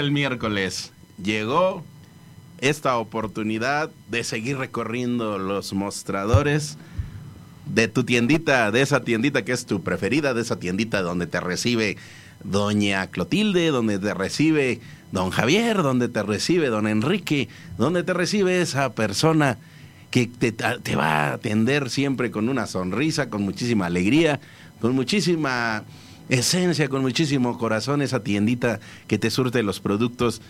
El miércoles, llegó esta oportunidad de seguir recorriendo los mostradores de tu tiendita, de esa tiendita que es tu preferida, de esa tiendita donde te recibe doña Clotilde, donde te recibe don Javier, donde te recibe don Enrique, donde te recibe esa persona que te, te va a atender siempre con una sonrisa, con muchísima alegría, con muchísima esencia, con muchísimo corazón, esa tiendita que te surte los productos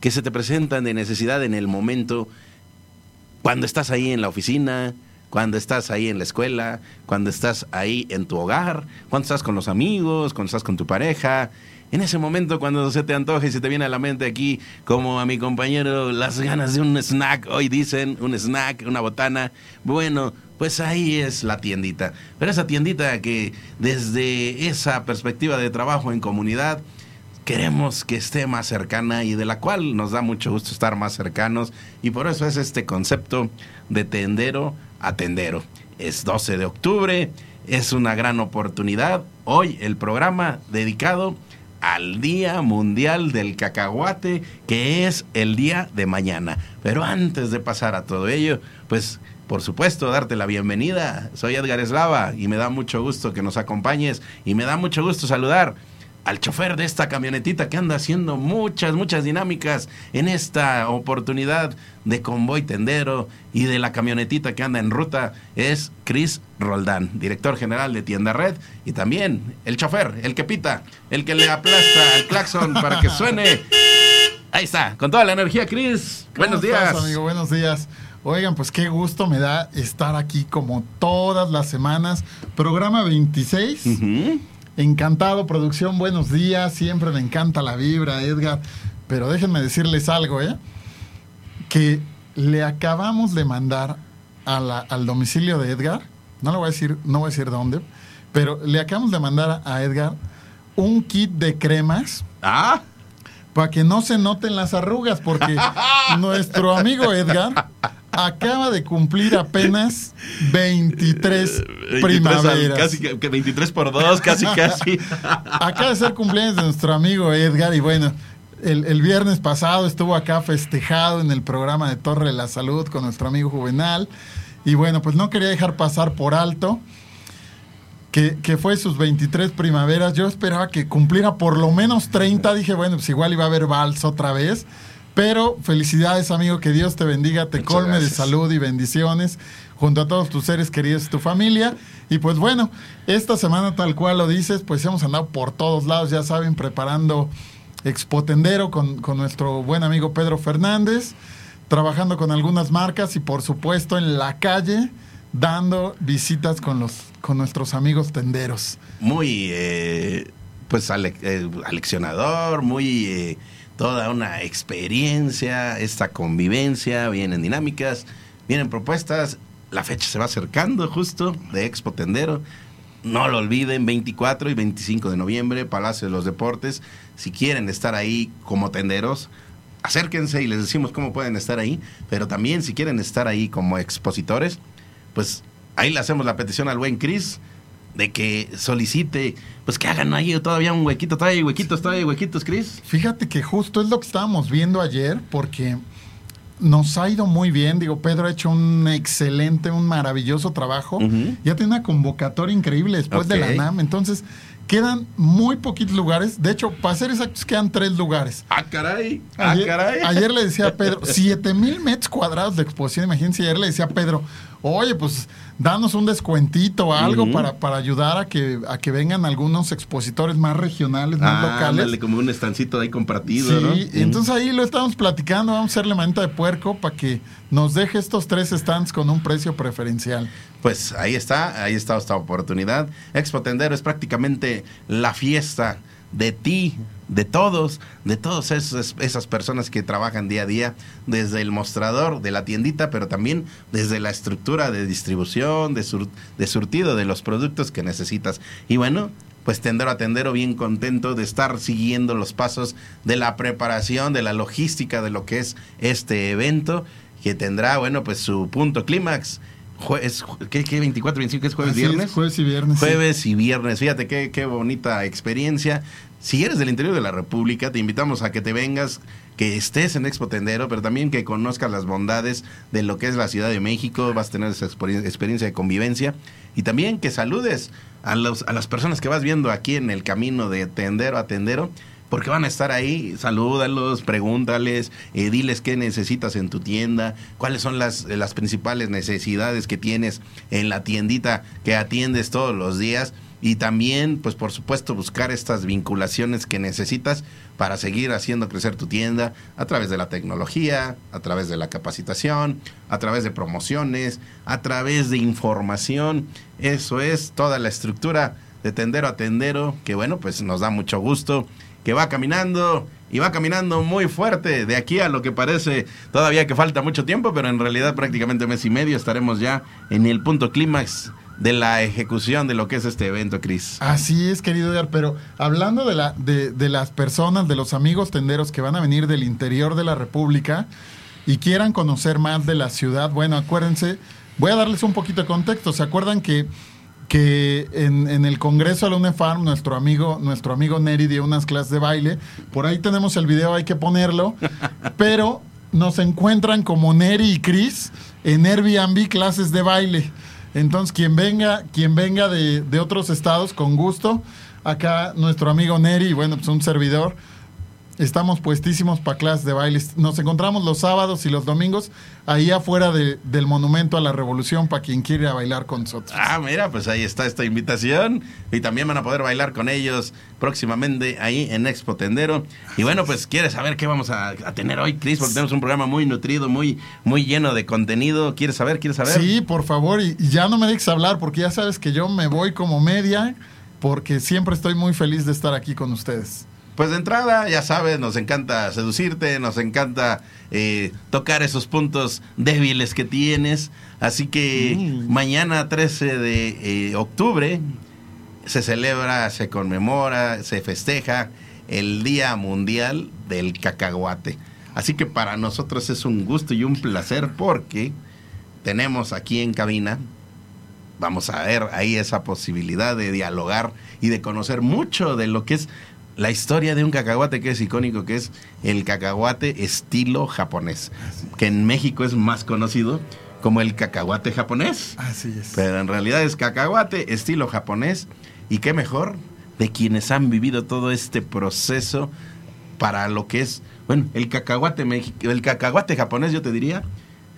que se te presentan de necesidad en el momento, cuando estás ahí en la oficina, cuando estás ahí en la escuela, cuando estás ahí en tu hogar, cuando estás con los amigos, cuando estás con tu pareja. En ese momento cuando se te antoja y se te viene a la mente aquí, como a mi compañero, las ganas de un snack, hoy dicen, un snack, una botana, bueno, pues ahí es la tiendita. Pero esa tiendita que desde esa perspectiva de trabajo en comunidad, queremos que esté más cercana y de la cual nos da mucho gusto estar más cercanos y por eso es este concepto de tendero a tendero. Es 12 de octubre, es una gran oportunidad. Hoy el programa dedicado al Día Mundial del Cacahuate, que es el día de mañana. Pero antes de pasar a todo ello, pues por supuesto, darte la bienvenida. Soy Edgar Eslava y me da mucho gusto que nos acompañes y me da mucho gusto saludar al chofer de esta camionetita que anda haciendo muchas, muchas dinámicas en esta oportunidad de convoy tendero y de la camionetita que anda en ruta es Chris Roldán, director general de Tienda Red y también el chofer, el que pita, el que le aplasta el claxon para que suene. Ahí está, con toda la energía, Chris. Buenos días. Estás, amigo? Buenos días. Oigan, pues qué gusto me da estar aquí como todas las semanas. Programa 26. Uh -huh. Encantado, producción, buenos días. Siempre me encanta la vibra, Edgar. Pero déjenme decirles algo, ¿eh? Que le acabamos de mandar a la, al domicilio de Edgar, no le voy a decir, no voy a decir dónde, pero le acabamos de mandar a Edgar un kit de cremas. Ah. Para que no se noten las arrugas, porque nuestro amigo Edgar acaba de cumplir apenas 23, 23 primaveras. Casi que 23 por 2, casi, casi. acaba de ser cumpleaños de nuestro amigo Edgar y bueno, el, el, viernes pasado estuvo acá festejado en el programa de Torre de la Salud con nuestro amigo Juvenal. Y bueno, pues no quería dejar pasar por alto que, que, fue sus 23 primaveras. Yo esperaba que cumpliera por lo menos 30. Dije, bueno, pues igual iba a haber vals otra vez. Pero felicidades, amigo, que Dios te bendiga, te Muchas colme gracias. de salud y bendiciones junto a todos tus seres queridos y tu familia. Y pues bueno, esta semana tal cual lo dices, pues hemos andado por todos lados, ya saben, preparando Expotendero con, con nuestro buen amigo Pedro Fernández, trabajando con algunas marcas y por supuesto en la calle dando visitas con los con nuestros amigos tenderos. Muy eh, pues ale, eh, aleccionador, muy eh, toda una experiencia, esta convivencia, vienen dinámicas, vienen propuestas, la fecha se va acercando justo de Expo Tendero. No lo olviden, 24 y 25 de noviembre, Palacio de los Deportes. Si quieren estar ahí como tenderos, acérquense y les decimos cómo pueden estar ahí. Pero también si quieren estar ahí como expositores, pues ahí le hacemos la petición al buen Cris de que solicite, pues que hagan ahí todavía un huequito, todavía hay huequitos, todavía hay huequitos, Cris. Fíjate que justo es lo que estábamos viendo ayer, porque nos ha ido muy bien. Digo, Pedro ha hecho un excelente, un maravilloso trabajo. Uh -huh. Ya tiene una convocatoria increíble después okay. de la NAM. Entonces, Quedan muy poquitos lugares. De hecho, para ser exactos, quedan tres lugares. Ah, caray. Ah, Ayer, caray. ayer le decía a Pedro, 7 mil metros cuadrados de exposición. Imagínense, ayer le decía a Pedro, oye, pues danos un descuentito o algo para, para ayudar a que, a que vengan algunos expositores más regionales, más Ah, locales. ándale, como un estancito ahí compartido, Sí, ¿no? y entonces ahí lo estamos platicando, vamos a hacerle manita de puerco para que nos deje estos tres stands con un precio preferencial. Pues ahí está, ahí está esta oportunidad. Expo Tendero es prácticamente la fiesta de ti, de todos, de todas esas, personas que trabajan día a día, desde el mostrador de la tiendita, pero también desde la estructura de distribución, de, sur- de surtido de los productos que necesitas. Y bueno, pues tendero a tendero, bien contento de estar siguiendo los pasos de la preparación, de la logística de lo que es este evento, que tendrá, bueno, pues su punto clímax. Jue- es ju- ¿qué, qué 24, 25 es jueves, Así es, viernes? jueves y viernes. sí. Jueves y viernes. Fíjate qué, qué bonita experiencia. Si eres del interior de la República, te invitamos a que te vengas, que estés en Expo Tendero, pero también que conozcas las bondades de lo que es la Ciudad de México. Vas a tener esa experien- experiencia de convivencia. Y también que saludes a, los, a las personas que vas viendo aquí en el camino de tendero a tendero. Porque van a estar ahí, salúdalos, pregúntales, eh, diles qué necesitas en tu tienda, cuáles son las, las principales necesidades que tienes en la tiendita que atiendes todos los días y también, pues por supuesto, buscar estas vinculaciones que necesitas para seguir haciendo crecer tu tienda a través de la tecnología, a través de la capacitación, a través de promociones, a través de información. Eso es toda la estructura de tendero a tendero, que bueno, pues nos da mucho gusto, que va caminando y va caminando muy fuerte de aquí a lo que parece todavía que falta mucho tiempo, pero en realidad prácticamente mes y medio estaremos ya en el punto clímax de la ejecución de lo que es este evento, Cris. Así es, querido Edgar, pero hablando de, la, de, de las personas, de los amigos tenderos que van a venir del interior de la República y quieran conocer más de la ciudad, bueno, acuérdense, voy a darles un poquito de contexto. ¿Se acuerdan que, que en, en el Congreso de la UNEFARM, nuestro amigo, nuestro amigo Neri dio unas clases de baile? Por ahí tenemos el video, hay que ponerlo, pero nos encuentran como Neri y Chris en Airbnb clases de baile. Entonces, quien venga, quien venga de, de otros estados, con gusto. Acá nuestro amigo Neri, bueno, pues un servidor. Estamos puestísimos para clases de baile. Nos encontramos los sábados y los domingos ahí afuera de- del Monumento a la Revolución para quien quiera bailar con nosotros. Ah, mira, pues ahí está esta invitación. Y también van a poder bailar con ellos próximamente ahí en Expo Tendero. Y bueno, pues quieres saber qué vamos a, a tener hoy, Cris, porque tenemos un programa muy nutrido, muy, muy lleno de contenido. ¿Quieres saber? ¿Quieres saber? Sí, por favor, y ya no me dejes hablar porque ya sabes que yo me voy como media porque siempre estoy muy feliz de estar aquí con ustedes. Pues de entrada, ya sabes, nos encanta seducirte, nos encanta eh, tocar esos puntos débiles que tienes. Así que Mm. mañana 13 de eh, octubre se celebra, se conmemora, se festeja el Día Mundial del Cacahuate. Así que para nosotros es un gusto y un placer porque tenemos aquí en cabina vamos a ver ahí esa posibilidad de dialogar y de conocer mucho de lo que es la historia de un cacahuate que es icónico, que es el cacahuate estilo japonés, que en México es más conocido como el cacahuate japonés, Así es. pero en realidad es cacahuate estilo japonés y qué mejor de quienes han vivido todo este proceso para lo que es, bueno, el cacahuate el cacahuate japonés yo te diría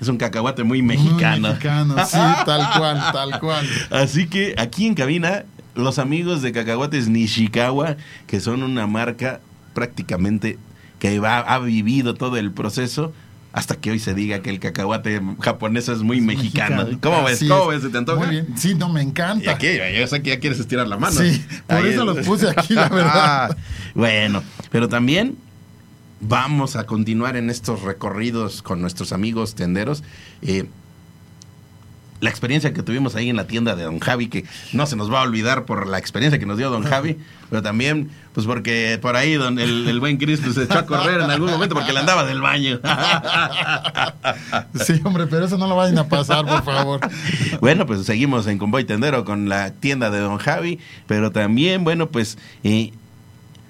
es un cacahuate muy mexicano. Muy mexicano, sí, tal cual, tal cual. Así que aquí en cabina, los amigos de Cacahuates Nishikawa, que son una marca prácticamente que va- ha vivido todo el proceso hasta que hoy se diga que el cacahuate japonés es muy mexicano. ¿Cómo ves? Así ¿Cómo es. ves? ¿Se te antoja? Muy bien. Sí, no, me Y encanta. aquí, yo sé que ya quieres estirar la mano. Sí, por eso los puse aquí, la verdad. Bueno, pero también vamos a continuar en estos recorridos con nuestros amigos tenderos. Eh, la experiencia que tuvimos ahí en la tienda de Don Javi, que no se nos va a olvidar por la experiencia que nos dio Don Javi, pero también, pues porque por ahí don, el, el buen Cristo se echó a correr en algún momento porque le andaba del baño. Sí, hombre, pero eso no lo vayan a pasar, por favor. Bueno, pues seguimos en Convoy Tendero con la tienda de Don Javi, pero también, bueno, pues eh,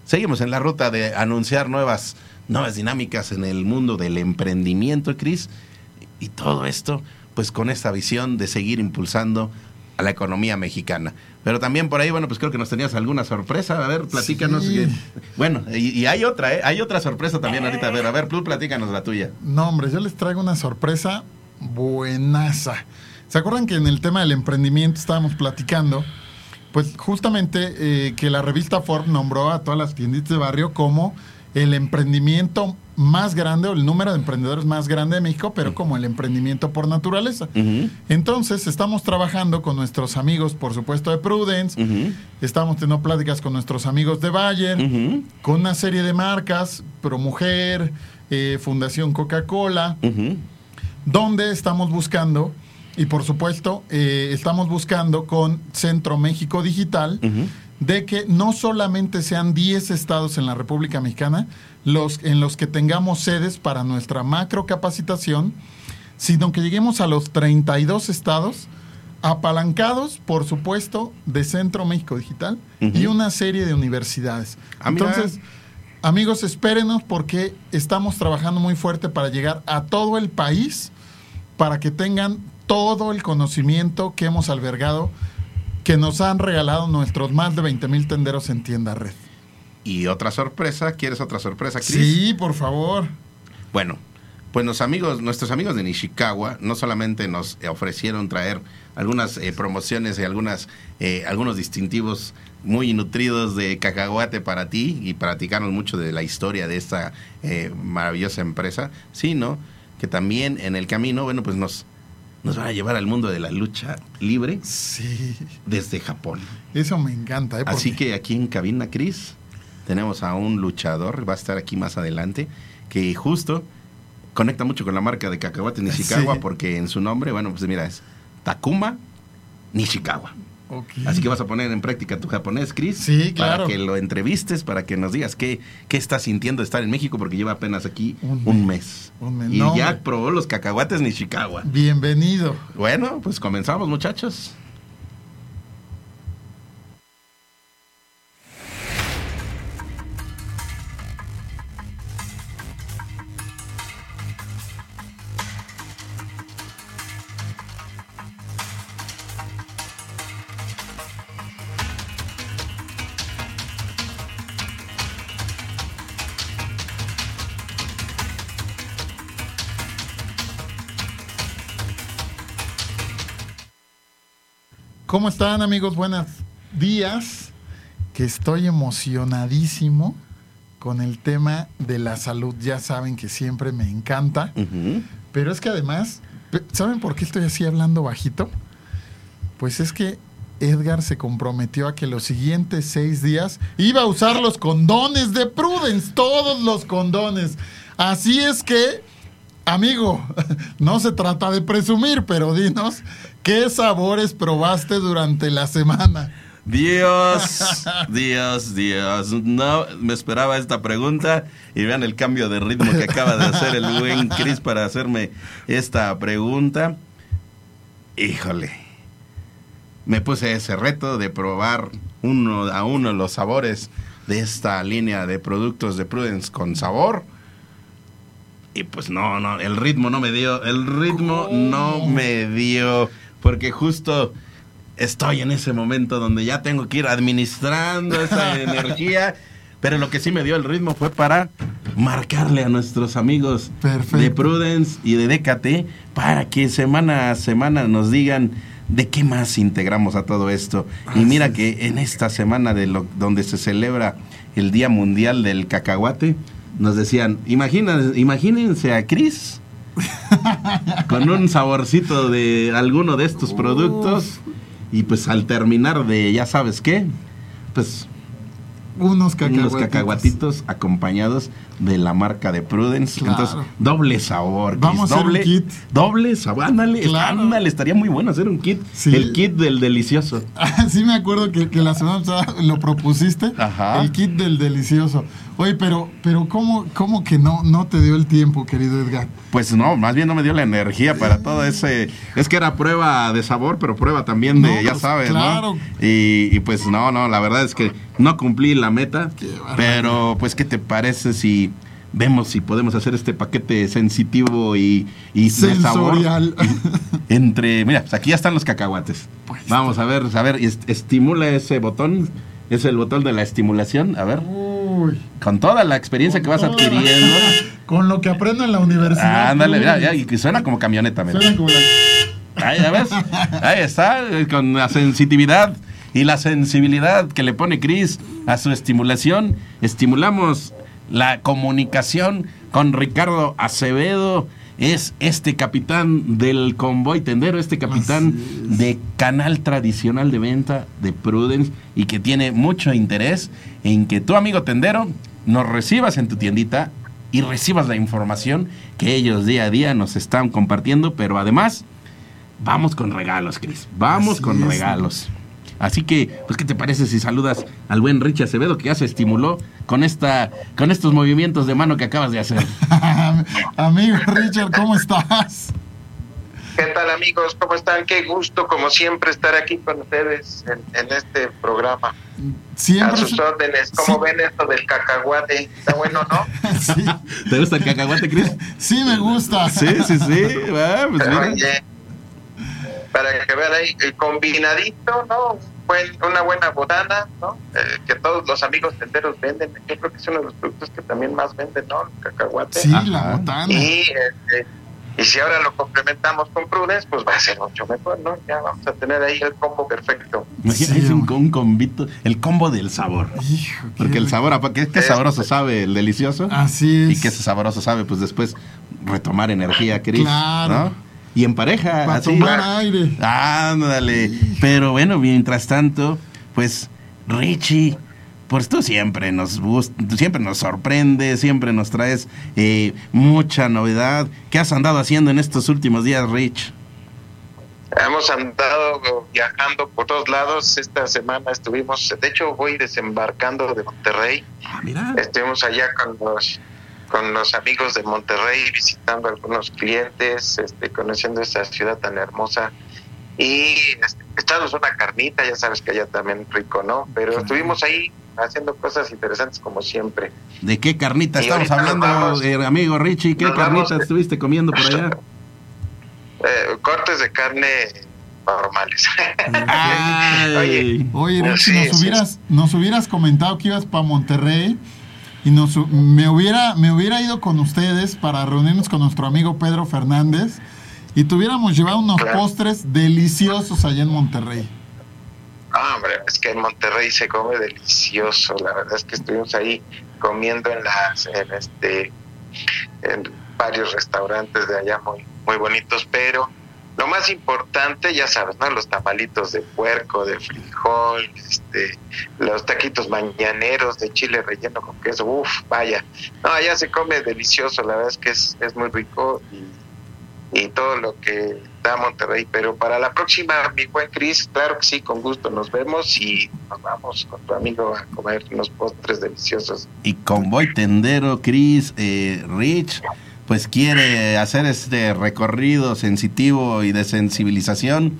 seguimos en la ruta de anunciar nuevas, nuevas dinámicas en el mundo del emprendimiento, Cris. Y todo esto, pues con esta visión de seguir impulsando a la economía mexicana. Pero también por ahí, bueno, pues creo que nos tenías alguna sorpresa. A ver, platícanos. Sí. que- bueno, y, y hay otra, ¿eh? Hay otra sorpresa también ahorita. A ver, a ver, Plus, platícanos la tuya. No, hombre, yo les traigo una sorpresa buenaza. ¿Se acuerdan que en el tema del emprendimiento estábamos platicando? Pues justamente eh, que la revista Forbes nombró a todas las tienditas de barrio como el emprendimiento más grande o el número de emprendedores más grande de México, pero como el emprendimiento por naturaleza. Entonces, estamos trabajando con nuestros amigos, por supuesto, de Prudence, estamos teniendo pláticas con nuestros amigos de Bayer, con una serie de marcas, ProMujer, eh, Fundación Coca-Cola, donde estamos buscando, y por supuesto, eh, estamos buscando con Centro México Digital, de que no solamente sean 10 estados en la República Mexicana los, en los que tengamos sedes para nuestra macro capacitación, sino que lleguemos a los 32 estados apalancados, por supuesto, de Centro México Digital y una serie de universidades. Ah. Entonces, amigos, espérenos porque estamos trabajando muy fuerte para llegar a todo el país para que tengan todo el conocimiento que hemos albergado, que nos han regalado nuestros más de 20 mil tenderos en tienda red. Y otra sorpresa, ¿quieres otra sorpresa, Cris? Sí, por favor. Bueno, pues los amigos, nuestros amigos de Nishikawa no solamente nos ofrecieron traer algunas eh, promociones y algunas, eh, algunos distintivos muy nutridos de cacahuate para ti y platicarnos mucho de la historia de esta eh, maravillosa empresa, sino que también en el camino, bueno, pues nos, nos van a llevar al mundo de la lucha libre Sí, desde Japón. eso me encanta. ¿eh? Así que aquí en Cabina Cris tenemos a un luchador, va a estar aquí más adelante, que justo conecta mucho con la marca de cacahuate Nishikawa Sí. porque en su nombre, bueno, pues mira, es Takuma Nishikawa. Ok. Así que vas a poner en práctica tu japonés, Chris. Sí, claro. Para que lo entrevistes, para que nos digas qué, qué está sintiendo de estar en México, porque lleva apenas aquí Un un, mes. Un mes. Y No, ya hombre. probó los cacahuates Nishikawa. Bienvenido. Bueno, pues comenzamos, muchachos. ¿Cómo están amigos? Buenos días. Que estoy emocionadísimo con el tema de la salud. Ya saben que siempre me encanta. Pero es que además, ¿saben por qué estoy así hablando bajito? Pues es que Edgar se comprometió a que los siguientes seis días iba a usar los condones de Prudence, todos los condones. Así es que, amigo, no se trata de presumir, pero dinos, ¿qué sabores probaste durante la semana? Dios, Dios, Dios. No me esperaba esta pregunta y vean el cambio de ritmo que acaba de hacer el buen Chris para hacerme esta pregunta. Híjole, me puse ese reto de probar uno a uno los sabores de esta línea de productos de Prudence con sabor. Y pues no, no, el ritmo no me dio, el ritmo no me dio, porque justo estoy en ese momento donde ya tengo que ir administrando esa energía, pero lo que sí me dio el ritmo fue para marcarle a nuestros amigos Perfecto. de Prudence y de DKT para que semana a semana nos digan de qué más integramos a todo esto. y mira que en esta semana de lo, donde se celebra el Día Mundial del Cacahuate, nos decían, "Imagina- imagínense a Cris con un saborcito de alguno de estos productos y pues al terminar de ya sabes qué, pues Unos cacahuatitos. unos cacahuatitos acompañados de la marca de Prudence. Claro. Entonces, doble sabor. Vamos a hacer un kit. Doble sabor. Ándale, Claro. ándale, estaría muy bueno hacer un kit. Sí. El kit del delicioso. Sí me acuerdo que, que la semana pasada lo propusiste. Ajá. El kit del delicioso. Oye, pero, pero ¿cómo, cómo que no, no te dio el tiempo, querido Edgar? Pues no, más bien no me dio la energía para todo ese. Es que era prueba de sabor, pero prueba también de, No, ya pues, sabes, claro. ¿no? Y, y pues no, no, la verdad es que no cumplí la meta. Pero pues, ¿qué te parece si vemos si podemos hacer este paquete sensitivo y, y de sabor. Sensorial. Entre, mira, pues aquí ya están los cacahuates. Vamos a ver, a ver, est- estimula ese botón. Es el botón de la estimulación. A ver, Uy. con toda la experiencia que vas adquiriendo. Con lo que aprendo en la universidad. Ándale, uy. ya, y suena como camioneta, mira. Suena como la- Ahí, ya ves. Ahí está, eh, con la sensitividad y la sensibilidad que le pone Chris a su estimulación. Estimulamos la comunicación con Ricardo Acevedo. Es este capitán del convoy tendero, este capitán es. de canal tradicional de venta de Prudence y que tiene mucho interés en que tu amigo tendero nos recibas en tu tiendita y recibas la información que ellos día a día nos están compartiendo, pero además vamos con regalos, Cris. Vamos Así con es, regalos. Así que, pues, ¿qué te parece si saludas al buen Rich Acevedo que ya se estimuló con esta, con estos movimientos de mano que acabas de hacer? Amigo Richard, ¿cómo estás? ¿Qué tal amigos? ¿Cómo están? Qué gusto, como siempre, estar aquí con ustedes en, en este programa. A Siempre. sus órdenes. ¿Cómo Sí. ven esto del cacahuate? Está bueno, ¿no? Sí, ¿Te gusta el cacahuate, Cris? sí me gusta. Sí, sí, sí. Ah, pues mira. Oye, para que vean ahí, el combinadito, ¿no? Buen- una buena botana, ¿no? Eh, que todos los amigos tenderos venden. Yo creo que es uno de los productos que también más venden, ¿no? El cacahuate. Sí, Ajá. la botana. Y, este, y si ahora lo complementamos con Prudence, pues va a ser mucho mejor, ¿no? Ya vamos a tener ahí el combo perfecto. Imagina, Sí, es un, un combito, el combo del sabor. Hijo, Porque el sabor, ¿qué, qué sabroso sabe el delicioso? Así es. Y que ese sabroso sabe, pues después retomar energía, Cris. Claro. ¿no? Y en pareja, Para así. tomar aire. Ándale. Pero bueno, mientras tanto, pues Richie, pues tú siempre nos siempre nos sorprendes, siempre nos traes eh, mucha novedad. ¿Qué has andado haciendo en estos últimos días, Rich? Hemos andado viajando por todos lados. Esta semana estuvimos, de hecho voy desembarcando de Monterrey. Ah, mira. Estuvimos allá con los con los amigos de Monterrey visitando algunos clientes, este, conociendo esta ciudad tan hermosa y este, echándonos una carnita, ya sabes que allá también rico, ¿no? Pero Claro. estuvimos ahí haciendo cosas interesantes como siempre. ¿De qué carnita Y estamos hablando, vamos. eh, amigo Richie? ¿Qué carnita vamos. estuviste comiendo por allá? Eh, cortes de carne normales. Ay. Oye, Oye, Rich, Sí, nos sí, hubieras, nos hubieras comentado que ibas para Monterrey y nos, me, hubiera, me hubiera ido con ustedes para reunirnos con nuestro amigo Pedro Fernández y tuviéramos llevado unos Claro. postres deliciosos allá en Monterrey. Ah, hombre, es que en Monterrey se come delicioso. La verdad es que estuvimos ahí comiendo en las, en este, en varios restaurantes de allá muy, muy bonitos, pero lo más importante, ya sabes, ¿no? Los tamalitos de puerco, de frijol, este, los taquitos mañaneros de chile relleno con queso, uff, vaya. No, allá se come delicioso, la verdad es que es, es muy rico y, todo lo que da Monterrey. Pero para la próxima, mi buen Cris, claro que sí, con gusto nos vemos y nos vamos con tu amigo a comer unos postres deliciosos. Y Convoy Tendero, Chris, eh, Rich, pues quiere hacer este recorrido sensitivo y de sensibilización,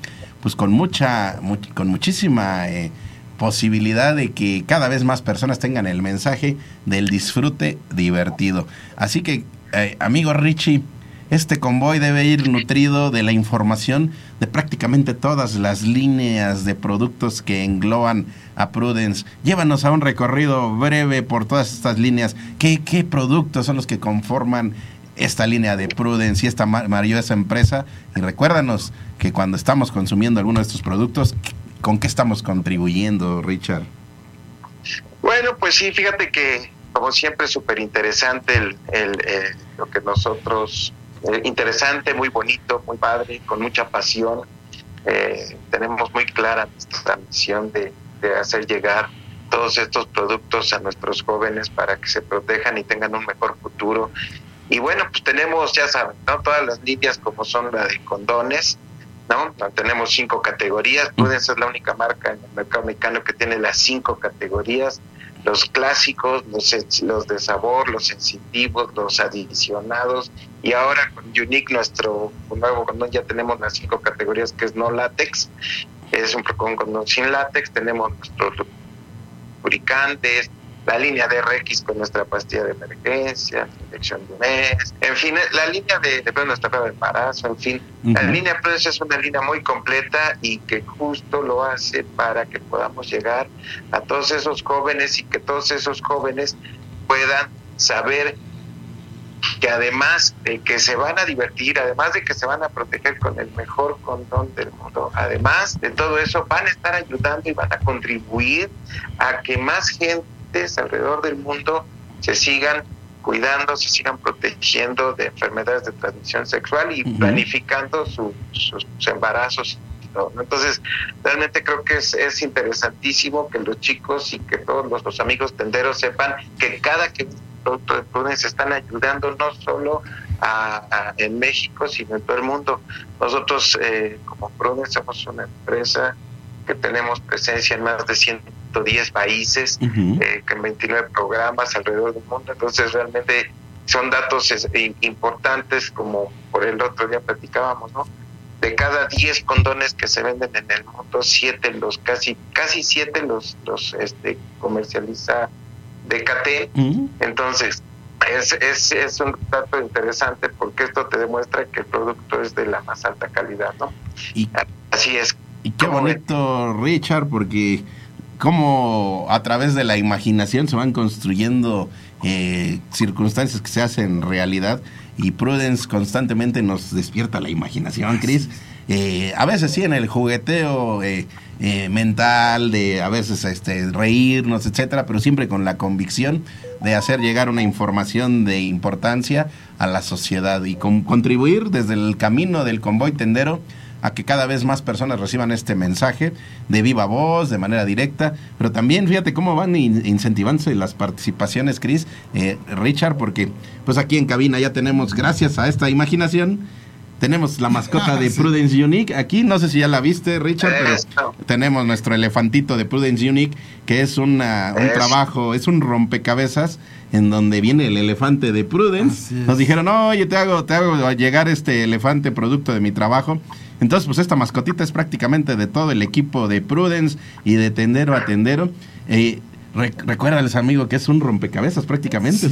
pues con mucha, mu- con muchísima eh, posibilidad de que cada vez más personas tengan el mensaje del disfrute divertido. Así que, eh, amigo Richie, este convoy debe ir nutrido de la información de prácticamente todas las líneas de productos que engloban a Prudence. Llévanos a un recorrido breve por todas estas líneas. ¿Qué, qué productos son los que conforman esta línea de Prudence y esta ma- maravillosa empresa? Y recuérdanos que cuando estamos consumiendo alguno de estos productos, ¿con qué estamos contribuyendo, Richard? Bueno, pues sí, fíjate que como siempre súper interesante el, el, eh, lo que nosotros, eh, interesante, muy bonito, muy padre, con mucha pasión. Eh, tenemos muy clara nuestra misión de, de hacer llegar todos estos productos a nuestros jóvenes para que se protejan y tengan un mejor futuro. Y bueno, pues tenemos, ya saben, ¿no? todas las líneas como son la de condones, ¿no? Tenemos cinco categorías. Prudence es la única marca en el mercado mexicano que tiene las cinco categorías. Los clásicos, los, los de sabor, los sensitivos, los adicionados. Y ahora con Unique, nuestro nuevo condón, ya tenemos las cinco categorías que es no látex. Es un con condón sin látex. Tenemos nuestros lubricantes, la línea de RX con nuestra pastilla de emergencia, inyección de mes, en fin, la línea de, de nuestra prueba de embarazo, en fin. La línea Prudence es una línea muy completa y que justo lo hace para que podamos llegar a todos esos jóvenes y que todos esos jóvenes puedan saber que además de que se van a divertir, además de que se van a proteger con el mejor condón del mundo, además de todo eso, van a estar ayudando y van a contribuir a que más alrededor del mundo se sigan cuidando, se sigan protegiendo de enfermedades de transmisión sexual y planificando sus embarazos. Entonces, realmente creo que es, es, interesantísimo que los chicos y que todos los, los amigos tenderos sepan que cada que productos de están ayudando no solo a, en México, sino en todo el mundo. Nosotros eh, como Prudence somos una empresa que tenemos presencia en más de 110 países, eh, en 29 programas alrededor del mundo, entonces realmente son datos importantes como por el otro día platicábamos, ¿no? De cada 10 condones que se venden en el mundo, 7 los casi casi 7 los los este comercializa de KT. Entonces, es, es, es, un dato interesante porque esto te demuestra que el producto es de la más alta calidad, ¿no? Y, Así es. Y qué bonito, Richard, porque como a través de la imaginación se van construyendo eh, circunstancias que se hacen realidad y Prudence constantemente nos despierta la imaginación, Chris. Eh, a veces sí en el jugueteo eh, mental, de a veces este, reírnos, etcétera, pero siempre con la convicción de hacer llegar una información de importancia a la sociedad y contribuir desde el camino del convoy tendero a que cada vez más personas reciban este mensaje de viva voz, de manera directa, pero también fíjate cómo van incentivándose las participaciones, Chris, eh, Richard, porque pues aquí en cabina ya tenemos, gracias a esta imaginación, tenemos la mascota de Prudence Unique aquí, no sé si ya la viste, Richard, pero tenemos nuestro elefantito de Prudence Unique, que es una, un trabajo, es un rompecabezas en donde viene el elefante de Prudence. Nos dijeron, oye, te hago, te hago llegar este elefante producto de mi trabajo. Entonces, pues esta mascotita es prácticamente de todo el equipo de Prudence y de tendero a tendero. Eh, recuérdales, amigo, que es un rompecabezas prácticamente.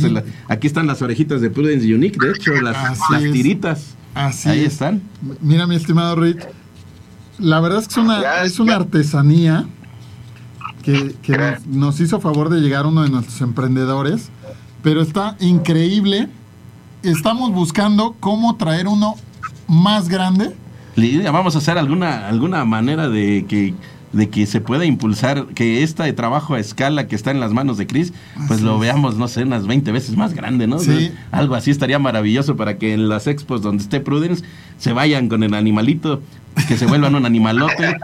aquí están las orejitas de Prudence Unique, de hecho, las, las tiritas. Así Ahí están. Mira, mi estimado Rich, la verdad es que es una, es una artesanía que, nos, hizo favor de llegar uno de nuestros emprendedores, pero está increíble. Estamos buscando cómo traer uno más grande. Le vamos a hacer alguna, alguna manera de que de que se pueda impulsar, que este trabajo a escala que está en las manos de Chris, pues lo veamos, no sé, unas 20 veces más grande, ¿no? Sí. Algo así estaría maravilloso para que en las expos donde esté Prudence se vayan con el animalito, que se vuelvan un animalote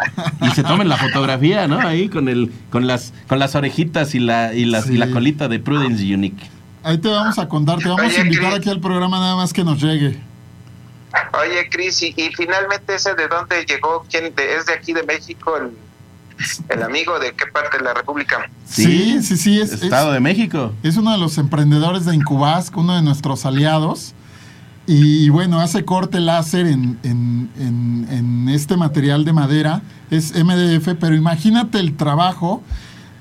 y se tomen la fotografía, ¿no? Ahí con el con las con las orejitas y la y, las, y la colita de Prudence Unique. Ahí te vamos a contar, te vamos a invitar aquí al programa nada más que nos llegue. Oye, Cris, y, finalmente ese de dónde llegó, quién es de aquí de México, el ¿El amigo de qué parte de la República? Sí, sí, sí. es, Estado de México. Es uno de los emprendedores de Incubasc, uno de nuestros aliados. Y bueno, hace corte láser en, en, este material de madera. Es MDF, pero imagínate el trabajo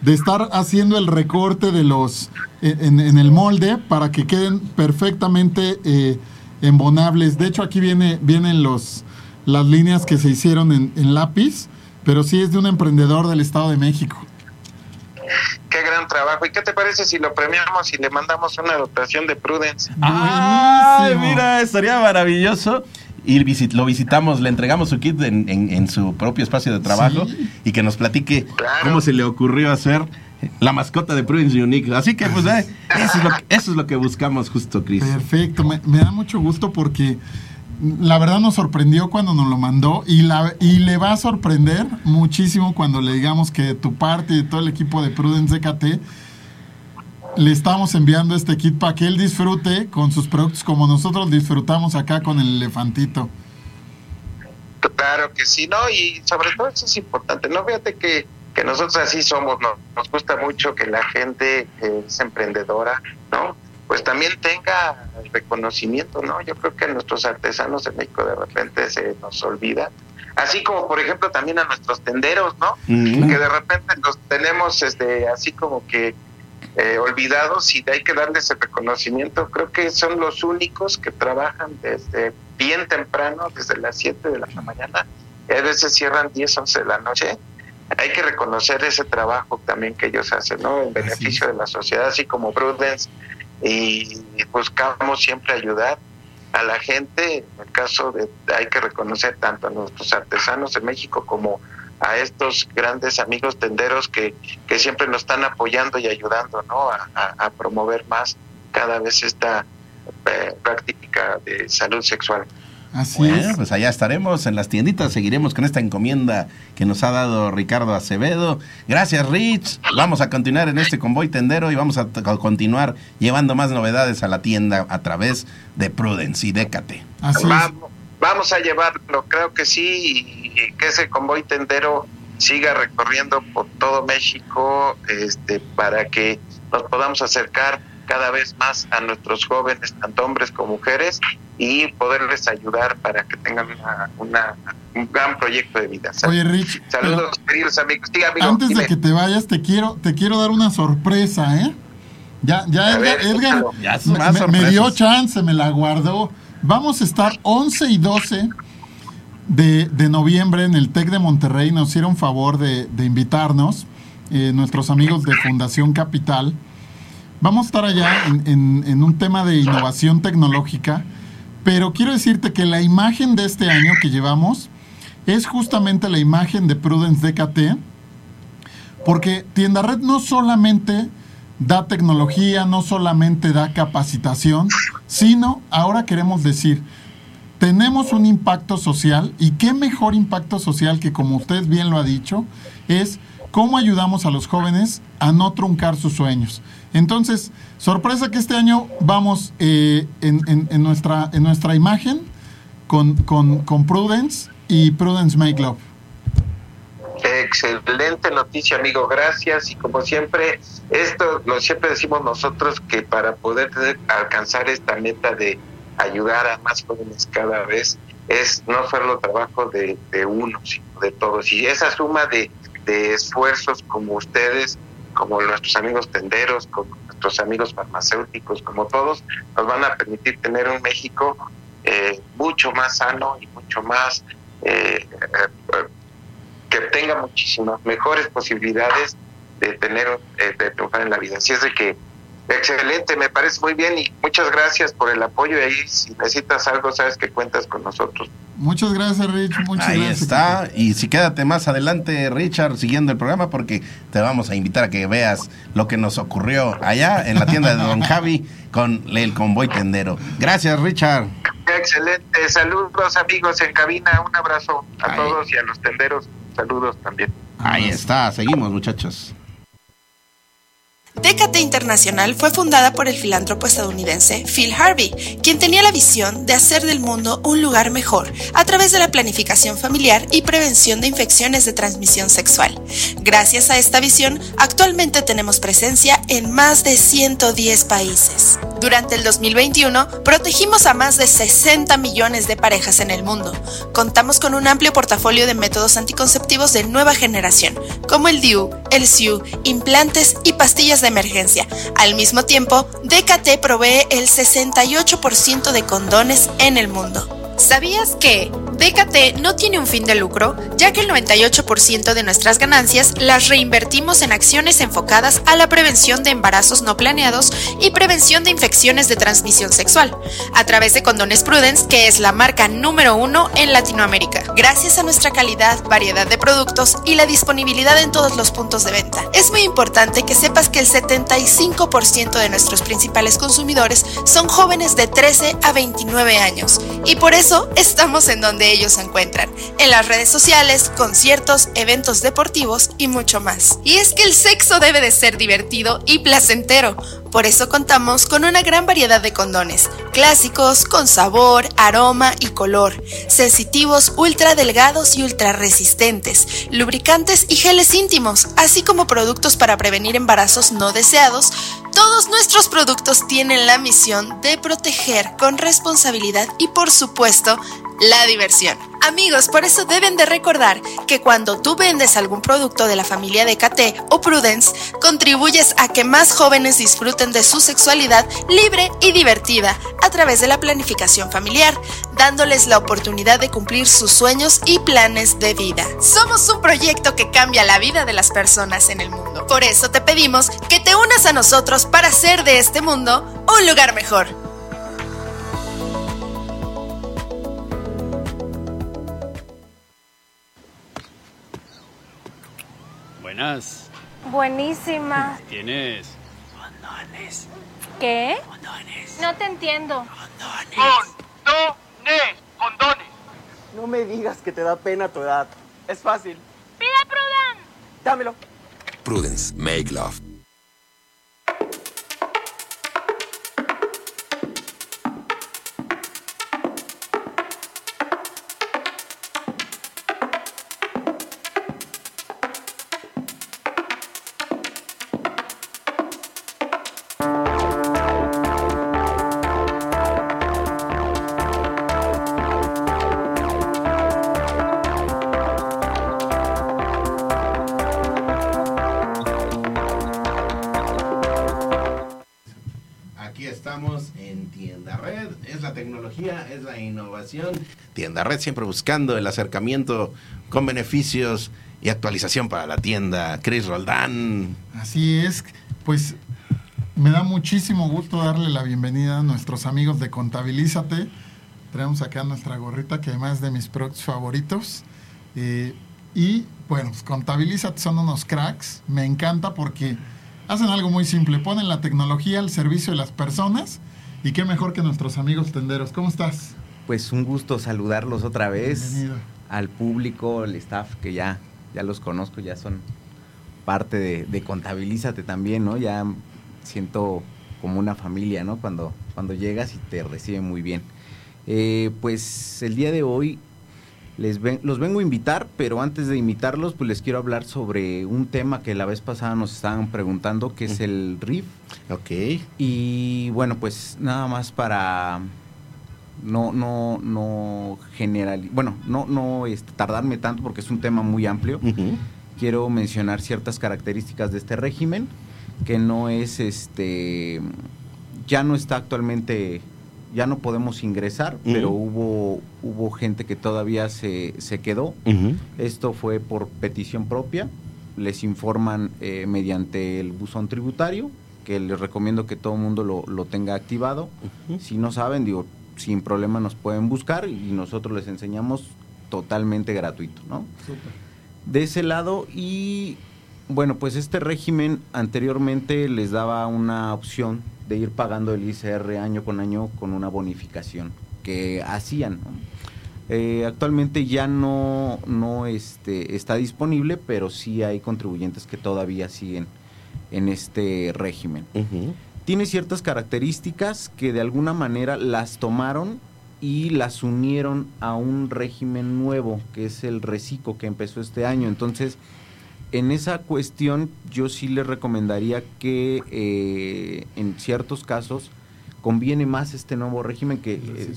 de estar haciendo el recorte de los en, el molde para que queden perfectamente eh, embonables. De hecho, aquí viene, vienen los, las líneas que se hicieron en lápiz pero sí es de un emprendedor del Estado de México. Qué gran trabajo. ¿Y qué te parece si lo premiamos y le mandamos una dotación de Prudence? ¡Ay, mira! Estaría maravilloso. Y lo visitamos, le entregamos su kit en, su propio espacio de trabajo y que nos platique cómo se le ocurrió hacer la mascota de Prudence Unique. Así que, pues, eh, eso, es lo que, eso es lo que buscamos justo, Chris. Perfecto. me da mucho gusto porque la verdad nos sorprendió cuando nos lo mandó y, la, y le va a sorprender muchísimo cuando le digamos que tu parte y todo el equipo de Prudence CKT le estamos enviando este kit para que él disfrute con sus productos como nosotros disfrutamos acá con el elefantito. Claro que sí, ¿no? Y sobre todo eso es importante, ¿no? Fíjate que, que nosotros así somos, ¿no? Nos gusta mucho que la gente es emprendedora, ¿no? pues también tenga reconocimiento, ¿no? Yo creo que a nuestros artesanos en México de repente se nos olvida. Así como, por ejemplo, también a nuestros tenderos, ¿no? Que de repente los tenemos este, así como que eh, olvidados y hay que darles el reconocimiento. Creo que son los únicos que trabajan desde bien temprano, desde las 7 de la mañana, y a veces cierran 10, 11 de la noche. Hay que reconocer ese trabajo también que ellos hacen, ¿no? En beneficio de la sociedad, así como Prudence, y buscamos siempre ayudar a la gente. En el caso de, hay que reconocer tanto a nuestros artesanos de México como a estos grandes amigos tenderos que, que siempre nos están apoyando y ayudando ¿no? a, promover más cada vez esta eh, práctica de salud sexual. Así bueno, pues allá estaremos en las tienditas, seguiremos con esta encomienda que nos ha dado Ricardo Acevedo. Gracias, Rich. Vamos a continuar en este convoy tendero y vamos a, continuar llevando más novedades a la tienda a través de Prudence y Décate. Así vamos a llevarlo, creo que sí, y que ese convoy tendero siga recorriendo por todo México este, para que nos podamos acercar cada vez más a nuestros jóvenes, tanto hombres como mujeres, y poderles ayudar para que tengan una, un gran proyecto de vida. Oye, Rich. Saludos, queridos amigos. antes de que te vayas, te quiero, te quiero dar una sorpresa, ¿eh? Ya, ya Edgar, me, dio chance, me la guardó. Vamos a estar 11 y 12 de, noviembre en el TEC de Monterrey. Nos hicieron favor de, invitarnos eh, nuestros amigos de Fundación Capital. Vamos a estar allá en, un tema de innovación tecnológica, pero quiero decirte que la imagen de este año que llevamos es justamente la imagen de Prudence DKT, porque Tienda Red no solamente da tecnología, no solamente da capacitación, sino ahora queremos decir, tenemos un impacto social y qué mejor impacto social que como usted bien lo ha dicho, es cómo ayudamos a los jóvenes a no truncar sus sueños. Entonces, sorpresa que este año vamos eh, en, nuestra, en nuestra imagen con, con, con Prudence y Prudence Make Love. Excelente noticia, amigo. Gracias. Y como siempre, esto lo siempre decimos nosotros que para poder alcanzar esta meta de ayudar a más jóvenes cada vez es no solo trabajo de, uno, sino de todos. Y esa suma de, esfuerzos como ustedes, como nuestros amigos tenderos, como nuestros amigos farmacéuticos, como todos, nos van a permitir tener un México eh, mucho más sano y mucho más eh, eh, que tenga muchísimas mejores posibilidades de tener, eh, de triunfar en la vida. Así es de que, excelente, me parece muy bien y muchas gracias por el apoyo y ahí si necesitas algo, sabes que cuentas con nosotros. Muchas gracias, Rich. Muchas Ahí gracias. está. Y si quédate más adelante, Richard, siguiendo el programa, porque te vamos a invitar a que veas lo que nos ocurrió allá en la tienda de Don Javi con el convoy tendero. Gracias, Richard. Excelente. Saludos, amigos en cabina. Un abrazo a todos y a los tenderos. Saludos también. Ahí está, seguimos muchachos. Décate Internacional fue fundada por el filántropo estadounidense Phil Harvey, quien tenía la visión de hacer del mundo un lugar mejor a través de la planificación familiar y prevención de infecciones de transmisión sexual. Gracias a esta visión, actualmente tenemos presencia en más de 110 países. Durante el 2021, protegimos a más de 60 millones de parejas en el mundo. Contamos con un amplio portafolio de métodos anticonceptivos de nueva generación, como el DIU, el SIU, implantes y pastillas de emergencia. Al mismo tiempo, DKT provee el 68% de condones en el mundo. ¿Sabías que DKT no tiene un fin de lucro, ya que el 98% de nuestras ganancias las reinvertimos en acciones enfocadas a la prevención de embarazos no planeados y prevención de infecciones de transmisión sexual, a través de Condones Prudence, que es la marca número uno en Latinoamérica, gracias a nuestra calidad, variedad de productos y la disponibilidad en todos los puntos de venta. Es muy importante que sepas que el 75% de nuestros principales consumidores son jóvenes de 13 a 29 años, y por eso estamos en donde ellos se encuentran, en las redes sociales, conciertos, eventos deportivos y mucho más. Y es que el sexo debe de ser divertido y placentero. Por eso contamos con una gran variedad de condones, clásicos, con sabor, aroma y color, sensitivos, ultra delgados y ultra resistentes, lubricantes y geles íntimos, así como productos para prevenir embarazos no deseados, todos nuestros productos tienen la misión de proteger con responsabilidad y por supuesto la diversión. Amigos, por eso deben de recordar que cuando tú vendes algún producto de la familia DKT o Prudence, contribuyes a que más jóvenes disfruten de su sexualidad libre y divertida a través de la planificación familiar, dándoles la oportunidad de cumplir sus sueños y planes de vida. Somos un proyecto que cambia la vida de las personas en el mundo. Por eso te pedimos que te unas a nosotros para hacer de este mundo un lugar mejor. Buenas. Buenísima. ¿Tienes? Condones. ¿Qué? Condones. No te entiendo. Condones. Condones. Condones. No me digas que te da pena tu edad. Es fácil. ¡Pide Prudence! Dámelo. Prudence, make love. Siempre buscando el acercamiento con beneficios y actualización para la tienda. Chris Roldán. Así es, pues me da muchísimo gusto darle la bienvenida a nuestros amigos de Contabilízate. Traemos acá nuestra gorrita que además es de mis productos favoritos. Eh, y bueno, pues Contabilízate son unos cracks. Me encanta porque hacen algo muy simple. Ponen la tecnología al servicio de las personas. Y qué mejor que nuestros amigos tenderos. ¿Cómo estás? Pues un gusto saludarlos otra vez. Bienvenido. Al público, al staff que ya, ya los conozco, ya son parte de, de Contabilízate también, ¿no? Ya siento como una familia, ¿no? Cuando, cuando llegas y te reciben muy bien. Eh, pues el día de hoy les ven- los vengo a invitar, pero antes de invitarlos, pues les quiero hablar sobre un tema que la vez pasada nos estaban preguntando, que es el RIF. Ok. Y bueno, pues nada más para no, no, no general, bueno, no, no este, tardarme tanto porque es un tema muy amplio. Quiero mencionar ciertas características de este régimen que no es este ya no está actualmente ya no podemos ingresar, pero hubo hubo gente que todavía se, se quedó. Esto fue por petición propia. Les informan eh, mediante el buzón tributario, que les recomiendo que todo el mundo lo, lo tenga activado. Si no saben, digo, sin problema nos pueden buscar y nosotros les enseñamos totalmente gratuito, ¿no? De ese lado y bueno, pues este régimen anteriormente les daba una opción de ir pagando el ICR año con año con una bonificación que hacían. ¿no? Eh, actualmente ya no, no este, está disponible, pero sí hay contribuyentes que todavía siguen en este régimen. Tiene ciertas características que de alguna manera las tomaron y las unieron a un régimen nuevo, que es el reciclo que empezó este año. Entonces, en esa cuestión yo sí les recomendaría que eh, en ciertos casos conviene más este nuevo régimen que, eh,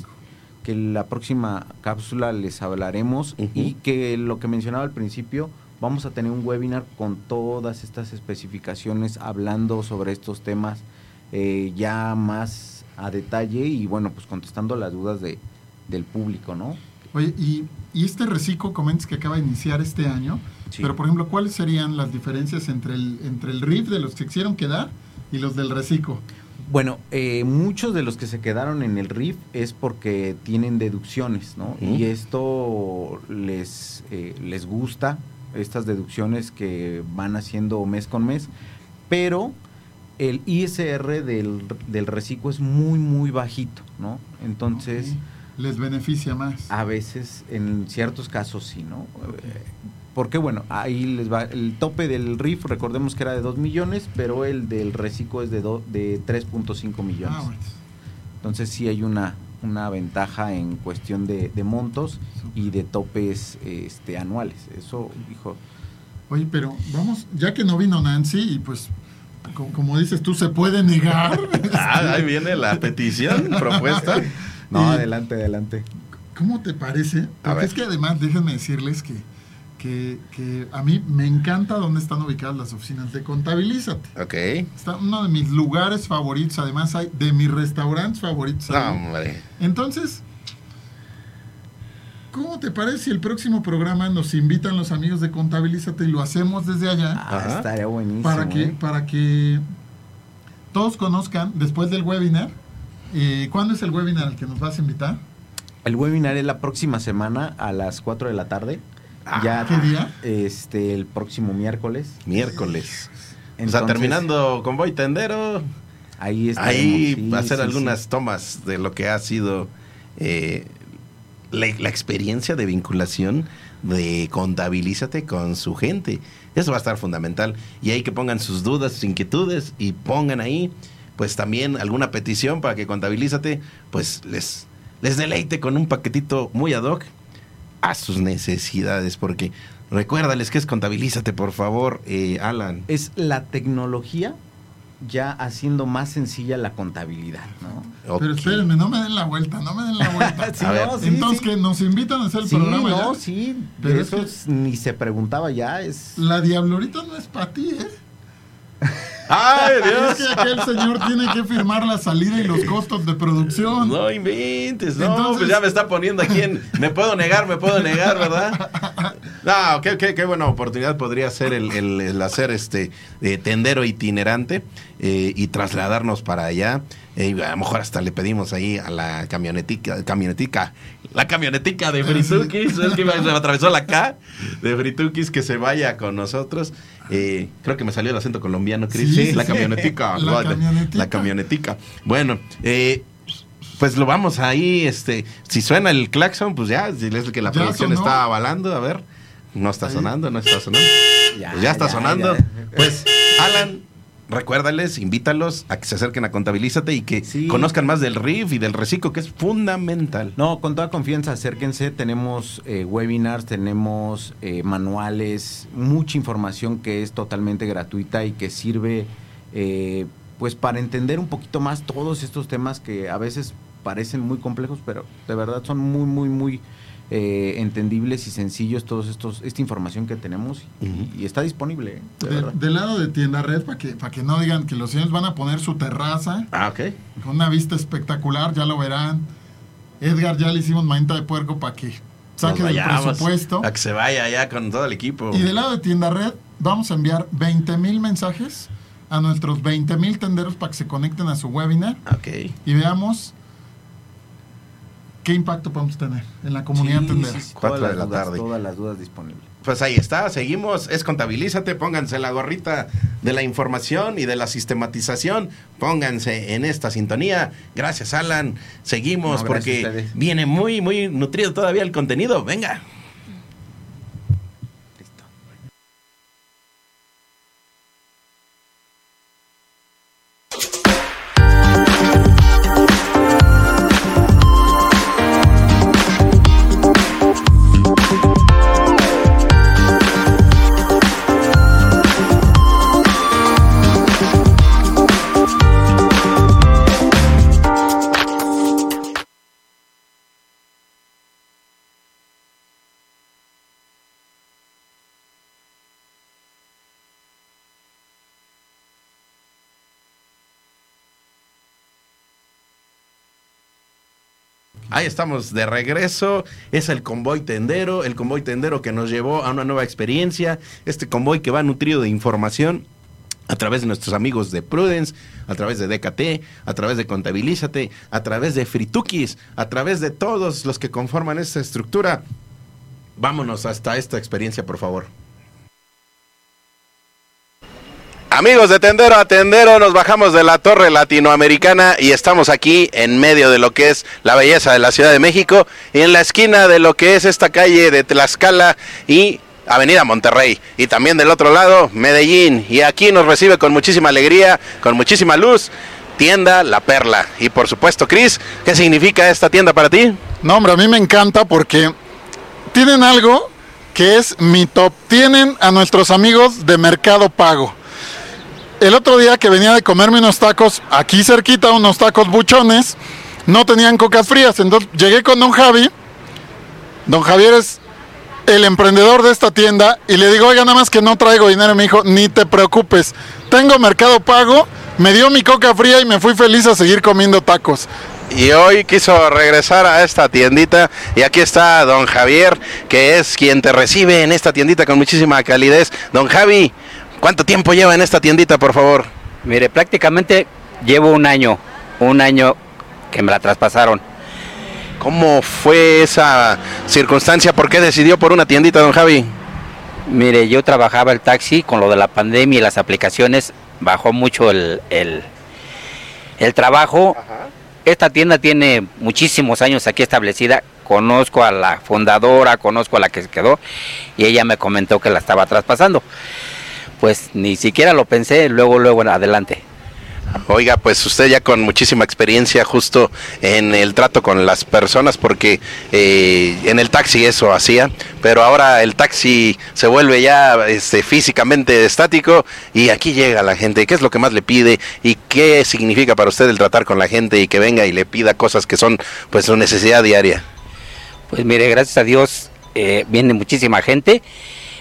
que la próxima cápsula les hablaremos y que lo que mencionaba al principio, vamos a tener un webinar con todas estas especificaciones hablando sobre estos temas eh, ya más a detalle y bueno, pues contestando las dudas de, del público, ¿no? Oye, y, y este reciclo comentas que acaba de iniciar este año, Sí. pero por ejemplo, ¿cuáles serían las diferencias entre el, entre el RIF de los que quisieron quedar y los del reciclo? Bueno, eh, muchos de los que se quedaron en el RIF es porque tienen deducciones, ¿no? Y esto les, eh, les gusta, estas deducciones que van haciendo mes con mes, pero el ISR del, del reciclo es muy, muy bajito, ¿no? Entonces. Les beneficia más. a veces, en ciertos casos sí, ¿no? Porque bueno, ahí les va, el tope del RIF, recordemos que era de 2 millones, pero el del reciclo es de, do- de 3.5 millones. Ah, bueno. Entonces sí hay una, una ventaja en cuestión de, de montos y de topes este, anuales. Eso, hijo, Oye, pero vamos, ya que no vino Nancy y pues, co- como, dices tú, se puede negar. Ah, ahí viene la petición, propuesta. no, Y- adelante, adelante. ¿Cómo te parece? A Porque ver. es que además, déjenme decirles que, que, que a mí me encanta dónde están ubicadas las oficinas de Contabilízate. Ok. Está uno de mis lugares favoritos, además hay de mis restaurantes favoritos. No, hombre. Entonces, ¿cómo te parece si el próximo programa nos invitan los amigos de Contabilízate y lo hacemos desde allá? Ah, estaría buenísimo. para que, ¿eh? para que todos conozcan después del webinar. eh, ¿Cuándo es el webinar al que nos vas a invitar? El webinar es la próxima semana a las 4 de la tarde. Ah, ya, ¿qué día? Este, el próximo miércoles. Miércoles. o sea, Entonces, terminando convoy tendero, Ahí estaremos, ahí sí, hacer sí, algunas sí. tomas de lo que ha sido eh, la, experiencia de vinculación de contabilízate con su gente. Eso va a estar fundamental. Y ahí que pongan sus dudas, sus inquietudes y pongan ahí, pues también alguna petición para que contabilízate, pues les, les deleite con un paquetito muy ad hoc a sus necesidades. Porque recuérdales que es contabilízate, por favor, eh, Alan. Es la tecnología ya haciendo más sencilla la contabilidad, ¿no? Pero espérenme, no me den la vuelta, no me den la vuelta. Sí, A ver. no, sí, Entonces, sí. que nos invitan a hacer el Sí, programa no, ya. sí, Pero es eso que- ni se preguntaba ya, es... La diablorita no es para ti, ¿eh? ¡Ay, Es Dios! que aquel señor tiene que firmar la salida y los costos de producción. No inventes, no, Entonces- pues ya me está poniendo aquí en... Me puedo negar, me puedo negar, ¿verdad? No, qué, qué- qué buena oportunidad podría ser el, el- el hacer este eh, tendero itinerante eh, y trasladarnos para allá. Eh, y a lo mejor hasta le pedimos ahí a la camionetica, camionetica, la camionetica de Fritukis, es que me atravesó la K de Fritukis, que se vaya con nosotros. Eh, creo que me salió el acento colombiano, Cris. Sí, la camionetica. La camionetica. La camionetica. Bueno, eh, pues lo vamos ahí, este, si suena el claxon, pues ya, si es que la Ya producción sonó. está avalando, a ver, no está sonando, no está sonando. Ya, Pues ya está ya, sonando. ya. Pues, Alan, recuérdales, invítalos a que se acerquen a Contabilízate y que Sí. conozcan más del RIF y del reciclo, que es fundamental. No, con toda confianza, acérquense. Tenemos eh, webinars, tenemos eh, manuales, mucha información que es totalmente gratuita y que sirve eh, pues para entender un poquito más todos estos temas que a veces parecen muy complejos, pero de verdad son muy, muy, muy eh, entendibles y sencillos todos estos esta información que tenemos y, Ujú. y está disponible. ¿eh? de De- del lado de Tienda Red, para que, para que no digan que los señores van a poner su terraza Ah, con una vista espectacular, ya lo verán. Edgar, ya le hicimos manita de puerco para que saque del presupuesto. A que se vaya allá con todo el equipo. Y del lado de Tienda Red, vamos a enviar 20 mil mensajes a nuestros 20 mil tenderos para que se conecten a su webinar Ok. y veamos qué impacto podemos tener en la comunidad Sí, tendera. sí, sí, Cuatro todas de las la dudas, tarde. Todas las dudas disponibles. Pues ahí está, seguimos, es contabilízate, pónganse la gorrita de la información y de la sistematización, pónganse en esta sintonía. Gracias Alan, seguimos No, gracias a porque viene muy, muy nutrido todavía el contenido. Venga. Ahí estamos de regreso. Es el convoy tendero, el convoy tendero que nos llevó a una nueva experiencia. Este convoy que va nutrido de información a través de nuestros amigos de Prudence, a través de DKT, a través de Contabilízate, a través de Fritukis, a través de todos los que conforman esta estructura. Vámonos hasta esta experiencia, por favor. Amigos de Tendero a Tendero, nos bajamos de la torre latinoamericana y estamos aquí en medio de lo que es la belleza de la Ciudad de México y en la esquina de lo que es esta calle de Tlaxcala y Avenida Monterrey. Y también del otro lado, Medellín. Y aquí nos recibe con muchísima alegría, con muchísima luz, tienda La Perla. Y por supuesto, Cris, ¿qué significa esta tienda para ti? No, hombre, a mí me encanta porque tienen algo que es mi top. Tienen a nuestros amigos de Mercado Pago. El otro día que venía de comerme unos tacos aquí cerquita, unos tacos buchones, no tenían cocas frías. Entonces llegué con don Javi Don Javier es el emprendedor de esta tienda y le digo, oiga, nada más que no traigo dinero. Me dijo, ni te preocupes, tengo mercado pago, me dio mi coca fría y me fui feliz a seguir comiendo tacos. Y hoy quiso regresar a esta tiendita y aquí está don Javier, que es quien te recibe en esta tiendita con muchísima calidez. Don Javi, ¿cuánto tiempo lleva en esta tiendita, por favor? Mire, prácticamente llevo un año, un año que me la traspasaron. ¿Cómo fue esa circunstancia? ¿Por qué decidió por una tiendita, don Javi? Mire, yo trabajaba el taxi con lo de la pandemia y las aplicaciones, bajó mucho el, el, el trabajo. Esta tienda tiene muchísimos años aquí establecida. Conozco a la fundadora, conozco a la que se quedó y ella me comentó que la estaba traspasando. Pues ni siquiera lo pensé, luego, luego en adelante. Oiga, pues usted ya con muchísima experiencia justo en el trato con las personas, porque eh, en el taxi eso hacía, pero ahora el taxi se vuelve ya este, físicamente estático y aquí llega la gente. ¿Qué es lo que más le pide y qué significa para usted el tratar con la gente y que venga y le pida cosas que son pues su necesidad diaria? Pues mire, gracias a Dios eh, viene muchísima gente,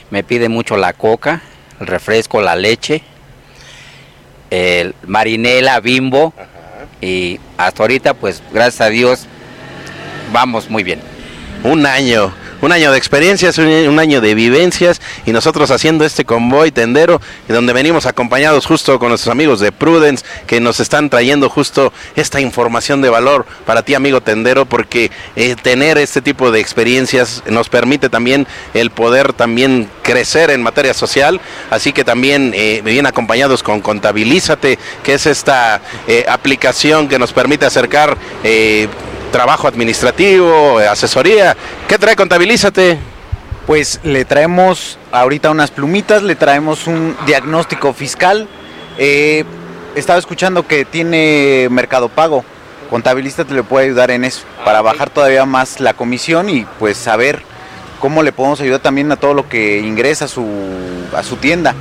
me pide mucho la coca, el refresco, la leche, el marinela, bimbo y hasta ahorita pues gracias a Dios vamos muy bien. Un año, un año de experiencias, un, un año de vivencias y nosotros haciendo este convoy tendero donde venimos acompañados justo con nuestros amigos de Prudence que nos están trayendo justo esta información de valor para ti amigo tendero porque eh, tener este tipo de experiencias nos permite también el poder también crecer en materia social. Así que también eh, bien acompañados con Contabilízate que es esta eh, aplicación que nos permite acercar trabajo administrativo, eh, asesoría. ¿Qué trae Contabilízate? Pues le traemos ahorita unas plumitas, le traemos un diagnóstico fiscal. Eh, estaba escuchando que tiene Mercado Pago. Contabilista te le puede ayudar en eso, para bajar todavía más la comisión y pues saber cómo le podemos ayudar también a todo lo que ingresa a su, a su tienda.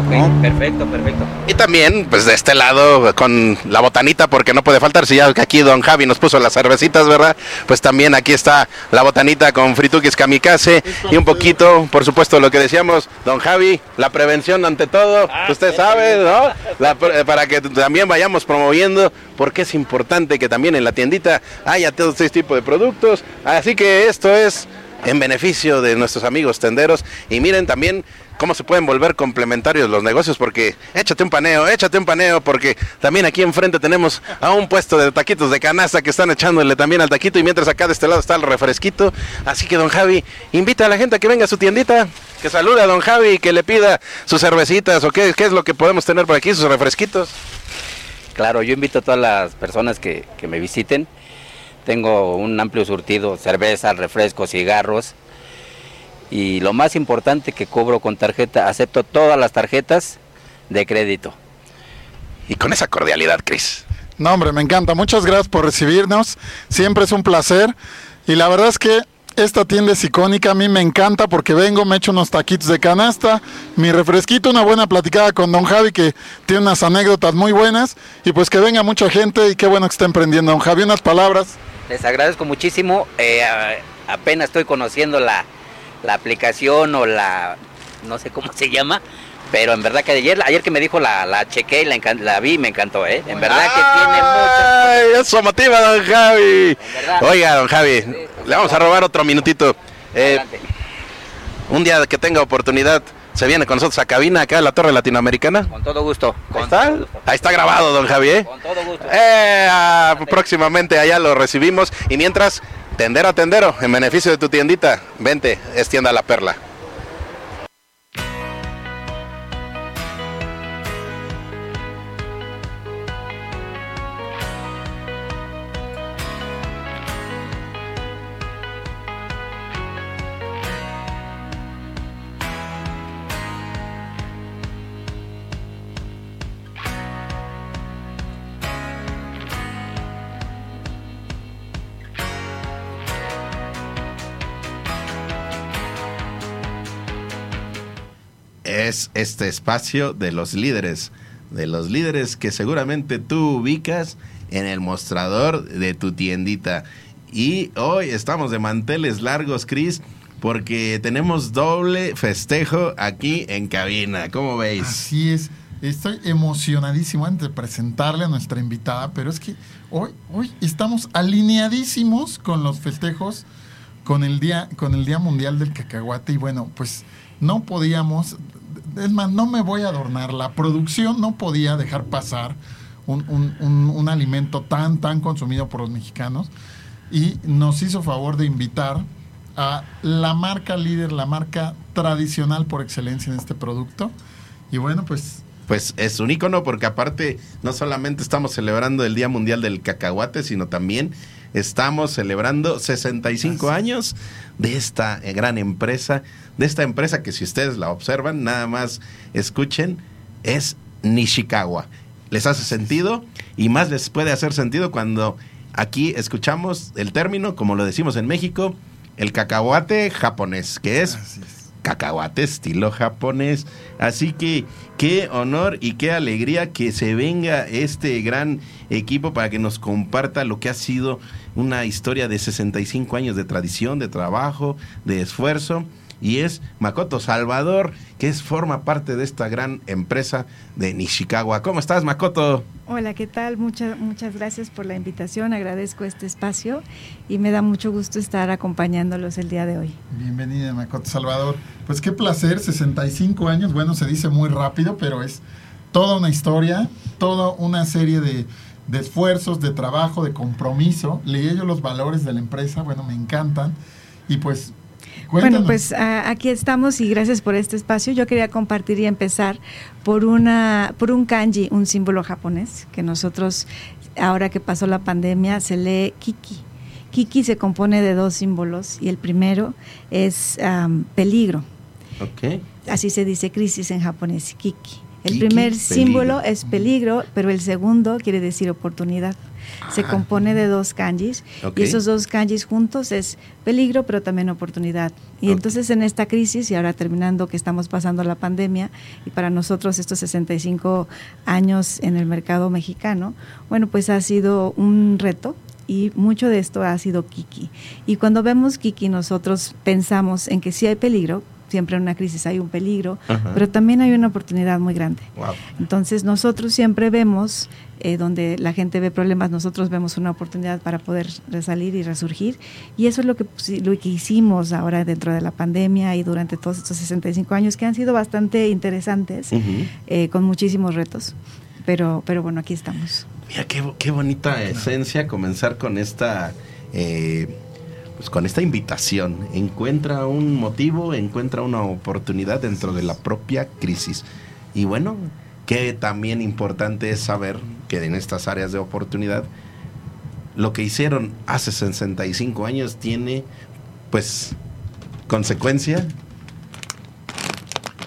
¿No? Perfecto, perfecto. Y también, pues de este lado, con la botanita, porque no puede faltar, si ya que aquí don Javi nos puso las cervecitas, ¿verdad? Pues también aquí está la botanita con frituquis kamikaze y un poquito, por supuesto, lo que decíamos, don Javi, la prevención ante todo, usted sabe, ¿no? La para que también vayamos promoviendo, porque es importante que también en la tiendita haya todo este tipo de productos. Así que esto es en beneficio de nuestros amigos tenderos. Y miren también cómo se pueden volver complementarios los negocios, porque échate un paneo, échate un paneo, porque también aquí enfrente tenemos a un puesto de taquitos de canasta que están echándole también al taquito, y mientras acá de este lado está el refresquito. Así que don Javi, invita a la gente a que venga a su tiendita, que salude a don Javi que le pida sus cervecitas, o qué, qué es lo que podemos tener por aquí, sus refresquitos. Claro, yo invito a todas las personas que, que me visiten. Tengo un amplio surtido, cerveza, refrescos, cigarros. Y lo más importante que cobro con tarjeta, acepto todas las tarjetas de crédito. Y con esa cordialidad, Cris. No, hombre, me encanta. Muchas gracias por recibirnos. Siempre es un placer. Y la verdad es que esta tienda es icónica. A mí me encanta porque vengo, me echo unos taquitos de canasta, mi refresquito, una buena platicada con don Javi que tiene unas anécdotas muy buenas. Y pues que venga mucha gente y qué bueno que está emprendiendo. Don Javi, unas palabras. Les agradezco muchísimo. eh, apenas estoy conociendo la, la aplicación o la, no sé cómo se llama, pero en verdad que ayer, ayer que me dijo la, la chequé y la, vi me encantó, ¿eh? En verdad que tiene muchas... ¡Ay, eso motiva, don Javi! Oiga, don Javi, le vamos a robar otro minutito. Eh, un día que tenga oportunidad, se viene con nosotros a cabina acá en la Torre Latinoamericana. Con todo gusto. Ahí está, ahí está grabado, don Javi. ¿eh? Eh, ah, próximamente allá lo recibimos. Y mientras, tendero a tendero, en beneficio de tu tiendita, vente, es tienda La Perla. Es este espacio de los líderes, de los líderes que seguramente tú ubicas en el mostrador de tu tiendita. Y hoy estamos de manteles largos, Chris, porque tenemos doble festejo aquí en cabina. ¿Cómo veis? Así es. Estoy emocionadísimo antes de presentarle a nuestra invitada, pero es que hoy, hoy estamos alineadísimos con los festejos, con el día, con el Día Mundial del Cacahuate. Y bueno, pues no podíamos, es más, no me voy a adornar. La producción no podía dejar pasar un, un- un- un alimento tan, tan consumido por los mexicanos. Y nos hizo favor de invitar a la marca líder, la marca tradicional por excelencia en este producto. Y bueno, pues Pues es un ícono porque aparte no solamente estamos celebrando el Día Mundial del Cacahuate, sino también estamos celebrando 65 años de esta eh, gran empresa, de esta empresa que si ustedes la observan, nada más escuchen, es Nishikawa. ¿Les hace sentido? Y más les puede hacer sentido cuando aquí escuchamos el término, como lo decimos en México, el cacahuate japonés, que es cacahuate estilo japonés. Así que qué honor y qué alegría que se venga este gran equipo para que nos comparta lo que ha sido una historia de 65 años de tradición, de trabajo, de esfuerzo. Y es Makoto Salvador, que es, forma parte de esta gran empresa de Nishikawa. ¿Cómo estás, Makoto? Hola, ¿qué tal? Muchas muchas gracias por la invitación, agradezco este espacio y me da mucho gusto estar acompañándolos el día de hoy. bienvenida, Macoto Salvador. Pues qué placer, 65 años, bueno, se dice muy rápido, pero es toda una historia, toda una serie de, de esfuerzos, de trabajo, de compromiso. Leí yo los valores de la empresa, bueno, me encantan. Y pues, cuéntanos. Bueno, pues a- aquí estamos y gracias por este espacio. Yo quería compartir y empezar por una por un kanji, un símbolo japonés que nosotros ahora que pasó la pandemia se lee kiki. Kiki se compone de dos símbolos y el primero es peligro. Ok. Así se dice crisis en japonés, kiki. El Kiki, primer peligro. símbolo es peligro, pero el segundo quiere decir oportunidad. Se compone de dos kanjis y esos dos kanjis juntos es peligro, pero también oportunidad. Y entonces en esta crisis y ahora terminando que estamos pasando la pandemia y para nosotros estos 65 años en el mercado mexicano, bueno, pues ha sido un reto y mucho de esto ha sido Kiki. Y cuando vemos Kiki nosotros pensamos en que sí hay peligro, siempre en una crisis hay un peligro, Ajá. pero también hay una oportunidad muy grande. Wow. Entonces nosotros siempre vemos, eh, donde la gente ve problemas, nosotros vemos una oportunidad para poder resalir y resurgir. Y eso es lo que, pusi- lo que hicimos ahora dentro de la pandemia y durante todos estos 65 años, que han sido bastante interesantes, Ujú. eh, con muchísimos retos. Pero, pero bueno, aquí estamos. Mira, qué, qué bonita esencia comenzar con esta, eh, pues con esta invitación. Encuentra un motivo, encuentra una oportunidad dentro de la propia crisis. Y bueno, que también importante es saber que en estas áreas de oportunidad, lo que hicieron hace 65 años tiene, pues, consecuencia.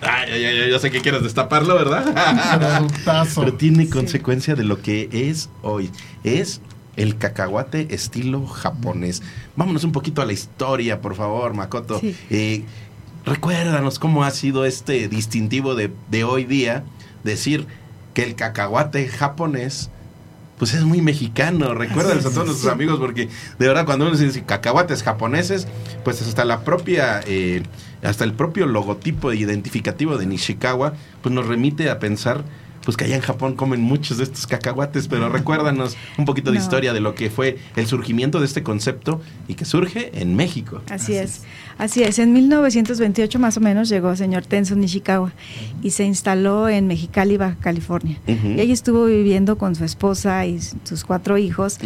Ay, ay, ay, yo sé que quieres destaparlo, ¿verdad? Pero tiene consecuencia de lo que es hoy. Es el cacahuate estilo japonés. Vámonos un poquito a la historia, por favor, Makoto. Sí. Eh, recuérdanos cómo ha sido este distintivo de, de hoy día decir que el cacahuate japonés pues es muy mexicano. Recuérdales a todos nuestros amigos porque de verdad cuando uno dice cacahuates japoneses, pues hasta la propia eh, hasta el propio logotipo identificativo de Nishikawa pues nos remite a pensar pues que allá en Japón comen muchos de estos cacahuates, pero recuérdanos un poquito de No. historia de lo que fue el surgimiento de este concepto y que surge en México. Así, es. Así es. En 1928 más o menos llegó el señor Tenzo Nishikawa y se instaló en Mexicali, Baja California. Y ahí estuvo viviendo con su esposa y sus cuatro hijos.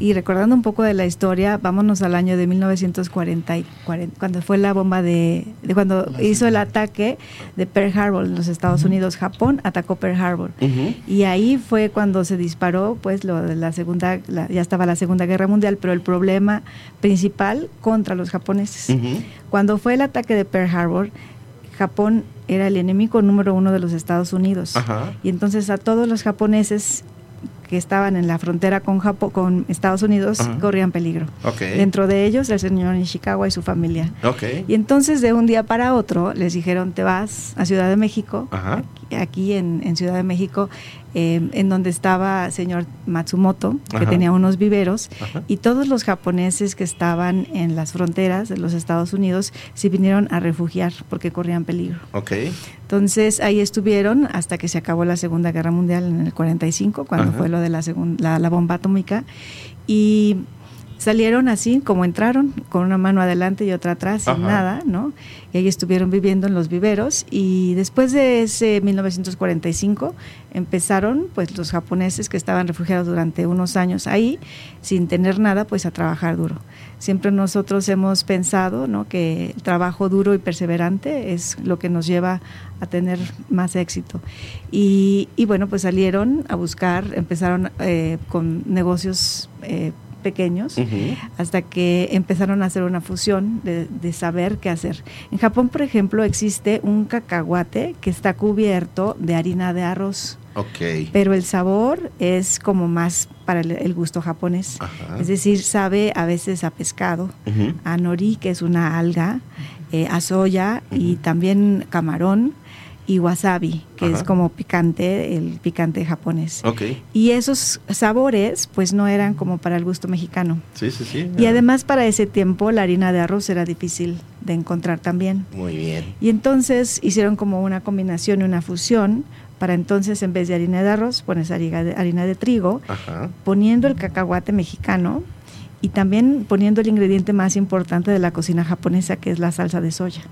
Y recordando un poco de la historia, vámonos al año de 1940, y 40, cuando fue la bomba de, de cuando hizo el ataque de Pearl Harbor en los Estados Unidos. Japón atacó Pearl Harbor. Y ahí fue cuando se disparó, pues, lo de la segunda, la- ya estaba la Segunda Guerra Mundial, pero el problema principal contra los japoneses. Cuando fue el ataque de Pearl Harbor, Japón era el enemigo número uno de los Estados Unidos. Ajá. Y entonces a todos los japoneses que estaban en la frontera con Japón, con Estados Unidos, corrían peligro. Ok. Dentro de ellos el señor Nishikawa y su familia. Ok. Y entonces de un día para otro les dijeron, te vas a Ciudad de México, aquí en, en Ciudad de México eh, en donde estaba señor Matsumoto, que Ajá. tenía unos viveros, Ajá. y todos los japoneses que estaban en las fronteras de los Estados Unidos se vinieron a refugiar porque corrían peligro. Ok. Entonces ahí estuvieron hasta que se acabó la Segunda Guerra Mundial en el 45, cuando Ajá. fue lo de la, la, la bomba atómica. Y salieron así como entraron, con una mano adelante y otra atrás, sin Ajá. nada, ¿no? Y ahí estuvieron viviendo en los viveros. Y después de ese 1945 empezaron pues los japoneses que estaban refugiados durante unos años ahí, sin tener nada, pues a trabajar duro. Siempre nosotros hemos pensado ¿no? que el trabajo duro y perseverante es lo que nos lleva a tener más éxito. Y, y bueno, pues salieron a buscar, empezaron eh, con negocios eh, pequeños hasta que empezaron a hacer una fusión de, de saber qué hacer. En Japón, por ejemplo, existe un cacahuate que está cubierto de harina de arroz. Ok. Pero el sabor es como más para el, gusto japonés. Ajá. Es decir, sabe a veces a pescado, Ujú. a nori, que es una alga, eh, a soya y también camarón y wasabi, que Ajá. es como picante, el picante japonés. Y esos sabores pues no eran como para el gusto mexicano. Sí, sí, sí. Y además para ese tiempo la harina de arroz era difícil de encontrar también. Muy bien. Y entonces hicieron como una combinación y una fusión. Para entonces, en vez de harina de arroz, pones harina de, harina de trigo, Ajá. poniendo el cacahuate mexicano y también poniendo el ingrediente más importante de la cocina japonesa, que es la salsa de soya.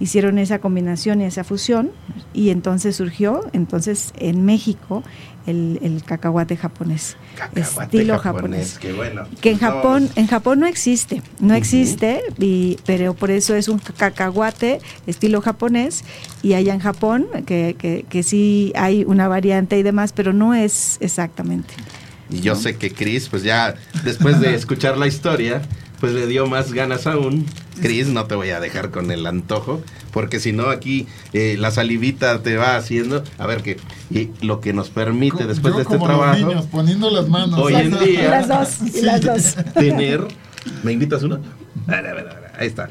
Hicieron esa combinación y esa fusión y entonces surgió, entonces en México, el, el cacahuate japonés, Cacahuate estilo japonés, japonés. qué bueno. Que en No. Japón, en Japón no existe, no existe, y, pero por eso es un cacahuate estilo japonés y allá en Japón, que, que, que sí hay una variante y demás, pero no es exactamente. Y yo sé que Chris, pues ya después de escuchar la historia, pues le dio más ganas aún. Chris, no te voy a dejar con el antojo, porque si no aquí eh, la salivita te va haciendo. A ver que y lo que nos permite después Yo de este como los trabajo niños, poniendo las manos. hoy en día Y las dos, y las dos. tener. ¿Me invitas uno? A ver, a ver, a ver, Ahí está.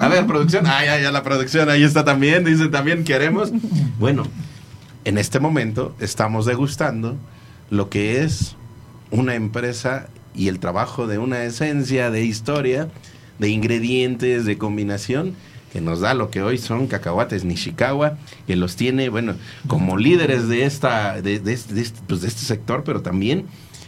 A ver, producción. Ah, ya, ya, la producción. Ahí está también. Dice también queremos. Bueno, en este momento estamos degustando lo que es una empresa y el trabajo de una esencia de historia, de ingredientes, de combinación que nos da lo que hoy son cacahuates Nishikawa, que los tiene, bueno, como líderes de esta, de, este, este- pues, este sector, pero también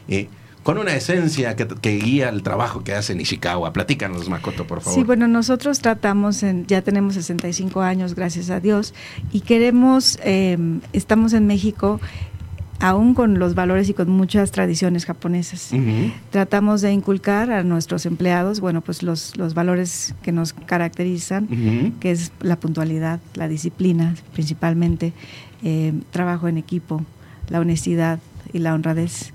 eh, con una esencia que, que guía el trabajo que hace Nishikawa. Platícanos, Makoto, por favor. Sí, bueno, nosotros tratamos, en, ya tenemos 65 años, gracias a Dios, y queremos, eh, estamos en México aún con los valores y con muchas tradiciones japonesas. Tratamos de inculcar a nuestros empleados, bueno, pues los, los valores que nos caracterizan, que es la puntualidad, la disciplina principalmente, eh, trabajo en equipo, la honestidad y la honradez.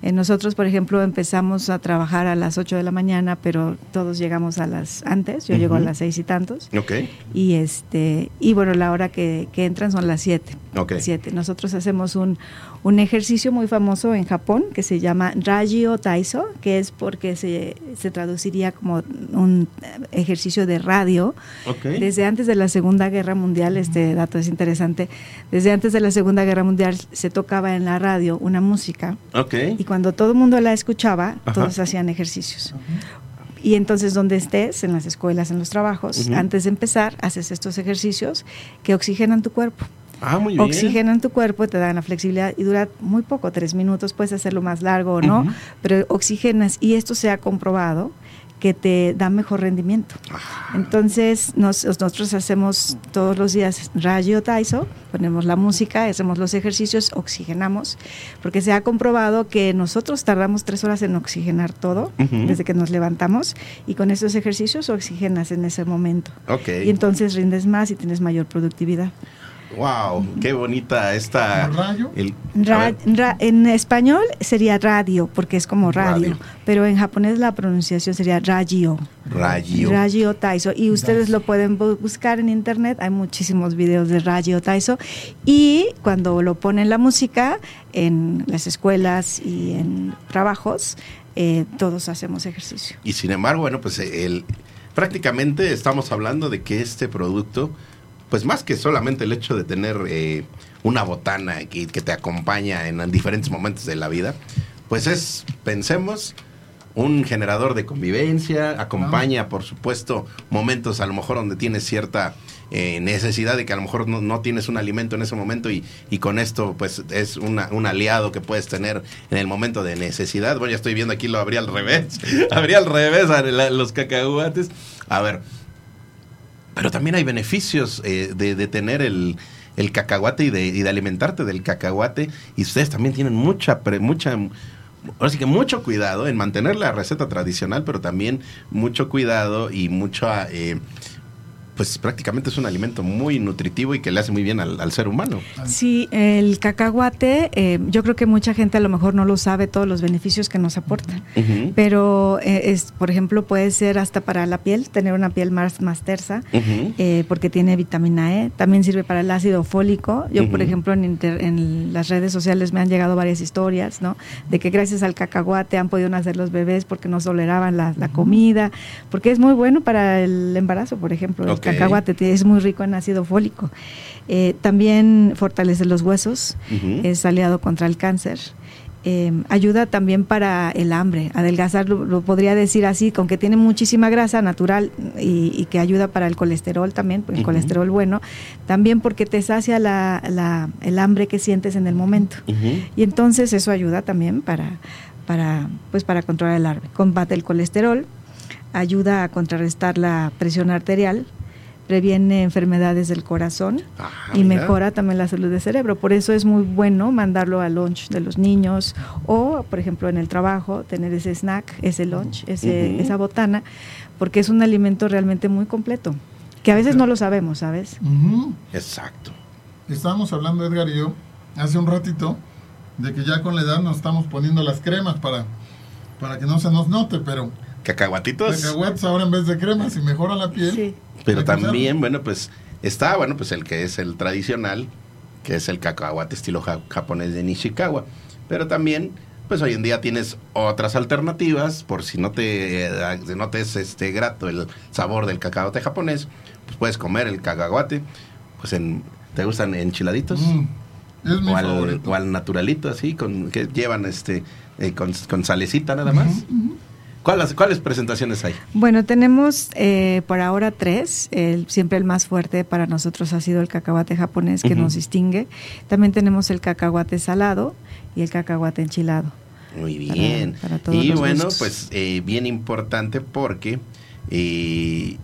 Eh, nosotros, por ejemplo, empezamos a trabajar a las 8 de la mañana, pero todos llegamos a las antes, yo llego a las seis y tantos. Ok. Y este y bueno, la hora que, que entran son las 7. Ok. Siete. Nosotros hacemos un, un ejercicio muy famoso en Japón que se llama Ragio Taiso, que es porque se, se traduciría como un ejercicio de radio. Ok. Desde antes de la Segunda Guerra Mundial, este dato es interesante, desde antes de la Segunda Guerra Mundial se tocaba en la radio una música Ok. y cuando todo el mundo la escuchaba, Ajá. todos hacían ejercicios. Y entonces donde estés, en las escuelas, en los trabajos, antes de empezar, haces estos ejercicios que oxigenan tu cuerpo. Ah, muy bien. Oxigenan tu cuerpo, te dan la flexibilidad y dura muy poco, tres minutos, puedes hacerlo más largo o no, pero oxigenas y esto se ha comprobado que te da mejor rendimiento. Entonces, nos- nosotros hacemos todos los días rayo taiso, ponemos la música, hacemos los ejercicios, oxigenamos, porque se ha comprobado que nosotros tardamos tres horas en oxigenar todo, desde que nos levantamos, y con estos ejercicios oxigenas en ese momento. Ok. Y entonces rindes más y tienes mayor productividad. Wow, qué bonita esta. ¿Rayo? el- Ra- a ver, ra- en español sería radio, porque es como radio, Radio. pero en japonés la pronunciación sería radio. Rayo. Rayo Taiso. Y ustedes lo pueden bu- buscar en internet. Hay muchísimos videos de Rayo Taiso. Y cuando lo ponen la música en las escuelas y en trabajos, eh, todos hacemos ejercicio. Y sin embargo, bueno, pues el, prácticamente estamos hablando de que este producto pues más que solamente el hecho de tener eh, una botana que, que te acompaña en diferentes momentos de la vida, pues es, pensemos, un generador de convivencia, acompaña, por supuesto, momentos a lo mejor donde tienes cierta eh, necesidad de que a lo mejor no, no tienes un alimento en ese momento y, y con esto pues es una- un aliado que puedes tener en el momento de necesidad. Bueno, ya estoy viendo aquí, lo abrí al revés, abrí al revés los cacahuates. A ver, pero también hay beneficios eh, de, tener el, el cacahuate y de, y de alimentarte del cacahuate. Y ustedes también tienen mucha, pre- mucha, ahora que mucho cuidado en mantener la receta tradicional, pero también mucho cuidado y mucha, eh, pues prácticamente es un alimento muy nutritivo y que le hace muy bien al, al ser humano. Sí, el cacahuate, eh, yo creo que mucha gente a lo mejor no lo sabe todos los beneficios que nos aporta. Pero, eh, es, por ejemplo, puede ser hasta para la piel, tener una piel más, más tersa, eh, porque tiene vitamina E. También sirve para el ácido fólico. Yo, por ejemplo, en, inter- en las redes sociales me han llegado varias historias, ¿no? De que gracias al cacahuate han podido nacer los bebés porque no toleraban la, la comida, porque es muy bueno para el embarazo, por ejemplo. Ok. Cacahuate es muy rico en ácido fólico. Eh, también fortalece los huesos, es aliado contra el cáncer. Eh, ayuda también para el hambre, adelgazar, lo, lo podría decir así, con que tiene muchísima grasa natural y, y que ayuda para el colesterol también, el colesterol bueno, también porque te sacia la, la- el hambre que sientes en el momento. Y entonces eso ayuda también para, para, pues para controlar el hambre. Combate el colesterol, ayuda a contrarrestar la presión arterial, previene enfermedades del corazón Ah, y mira. mejora también la salud del cerebro. Por eso es muy bueno mandarlo al lunch de los niños o, por ejemplo, en el trabajo, tener ese snack, ese lunch, ese, esa botana, porque es un alimento realmente muy completo, que a veces no lo sabemos, ¿sabes? Exacto. Estábamos hablando, Edgar y yo, hace un ratito, de que ya con la edad nos estamos poniendo las cremas para, para que no se nos note, pero Cacahuatitos. cacahuetes ahora en vez de cremas y mejora la piel. Pero que usarlo. también, bueno, pues está, bueno, pues el que es el tradicional, que es el cacahuate estilo ja- japonés de Nishikawa. Pero también, pues hoy en día tienes otras alternativas, por si no te, eh, si no te es este, grato el sabor del cacahuate japonés, pues puedes comer el cacahuate, pues en, ¿te gustan enchiladitos? Mm, es mi o, al, favorito. o al naturalito, así, con, que llevan este eh, con, con salecita nada más. ¿Cuáles, ¿Cuáles presentaciones hay? Bueno, tenemos eh, por ahora tres. El, siempre el más fuerte para nosotros ha sido el cacahuate japonés que nos distingue. También tenemos el cacahuate salado y el cacahuate enchilado. Muy Para- bien. para todos y bueno, gustos. pues eh, bien importante porque eh,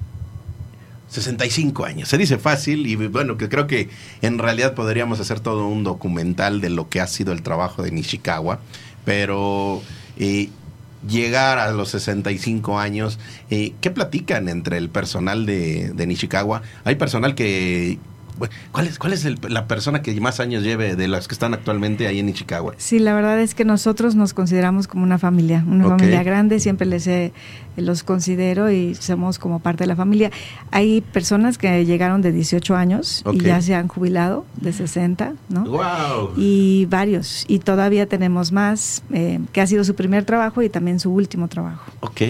65 años. Se dice fácil y bueno, que creo que en realidad podríamos hacer todo un documental de lo que ha sido el trabajo de Nishikawa, pero eh, llegar a los 65 años, eh, ¿qué platican entre el personal de, de Nishikawa? Hay personal que... ¿Cuál es, cuál es el- la persona que más años lleve de las que están actualmente ahí en Nishikawa? Sí, la verdad es que nosotros nos consideramos como una familia, una familia grande, siempre les he- los considero y somos como parte de la familia. Hay personas que llegaron de 18 años y ya se han jubilado de 60, ¿no? ¡Wow! Y varios, y todavía tenemos más, eh, que ha sido su primer trabajo y también su último trabajo. Ok.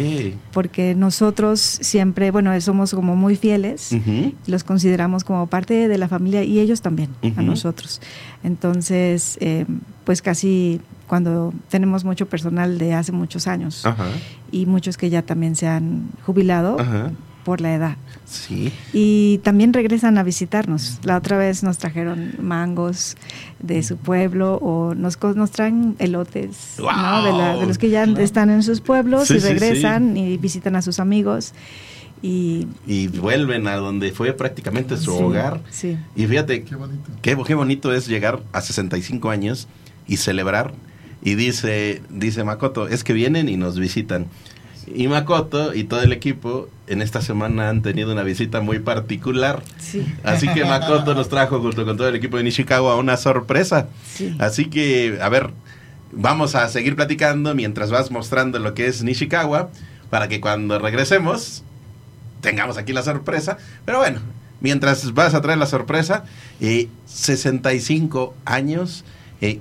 Porque nosotros siempre, bueno, somos como muy fieles, Ujú. los consideramos como parte de la familia y ellos también, a Ujú. nosotros. Entonces, eh, pues casi cuando tenemos mucho personal de hace muchos años Ajá. y muchos que ya también se han jubilado Ajá. por la edad. Sí. Y también regresan a visitarnos. La otra vez nos trajeron mangos de su pueblo o nos, nos traen elotes ¿no? de, la- de los que ya están en sus pueblos Sí, y sí, regresan y visitan a sus amigos. Y Y vuelven a donde fue prácticamente su Sí, hogar. sí. Y fíjate, Qué bonito. qué, qué bonito es llegar a 65 años y celebrar. Y dice, dice Makoto, es que vienen y nos visitan. Y Makoto y todo el equipo en esta semana han tenido una visita muy particular. Sí. Así que Makoto nos trajo junto con todo el equipo de Nishikawa una sorpresa. Sí. Así que, a ver, vamos a seguir platicando mientras vas mostrando lo que es Nishikawa para que cuando regresemos tengamos aquí la sorpresa. Pero bueno, mientras vas a traer la sorpresa, eh, 65 años, eh,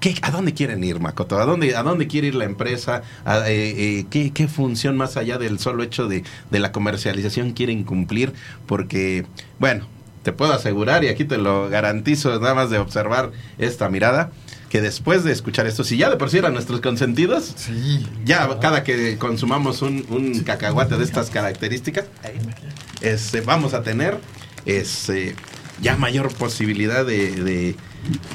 ¿qué- ¿a dónde quieren ir, Makoto? ¿A dónde, a dónde quiere ir la empresa? ¿A, eh, eh, ¿qué, qué función más allá del solo hecho de, de la comercialización quieren cumplir? Porque, bueno, te puedo asegurar, y aquí te lo garantizo, nada más de observar esta mirada, que después de escuchar esto, si ya de por sí eran nuestros consentidos, ya cada que consumamos un, un cacahuate de estas características, este, vamos a tener este, ya mayor posibilidad de, de-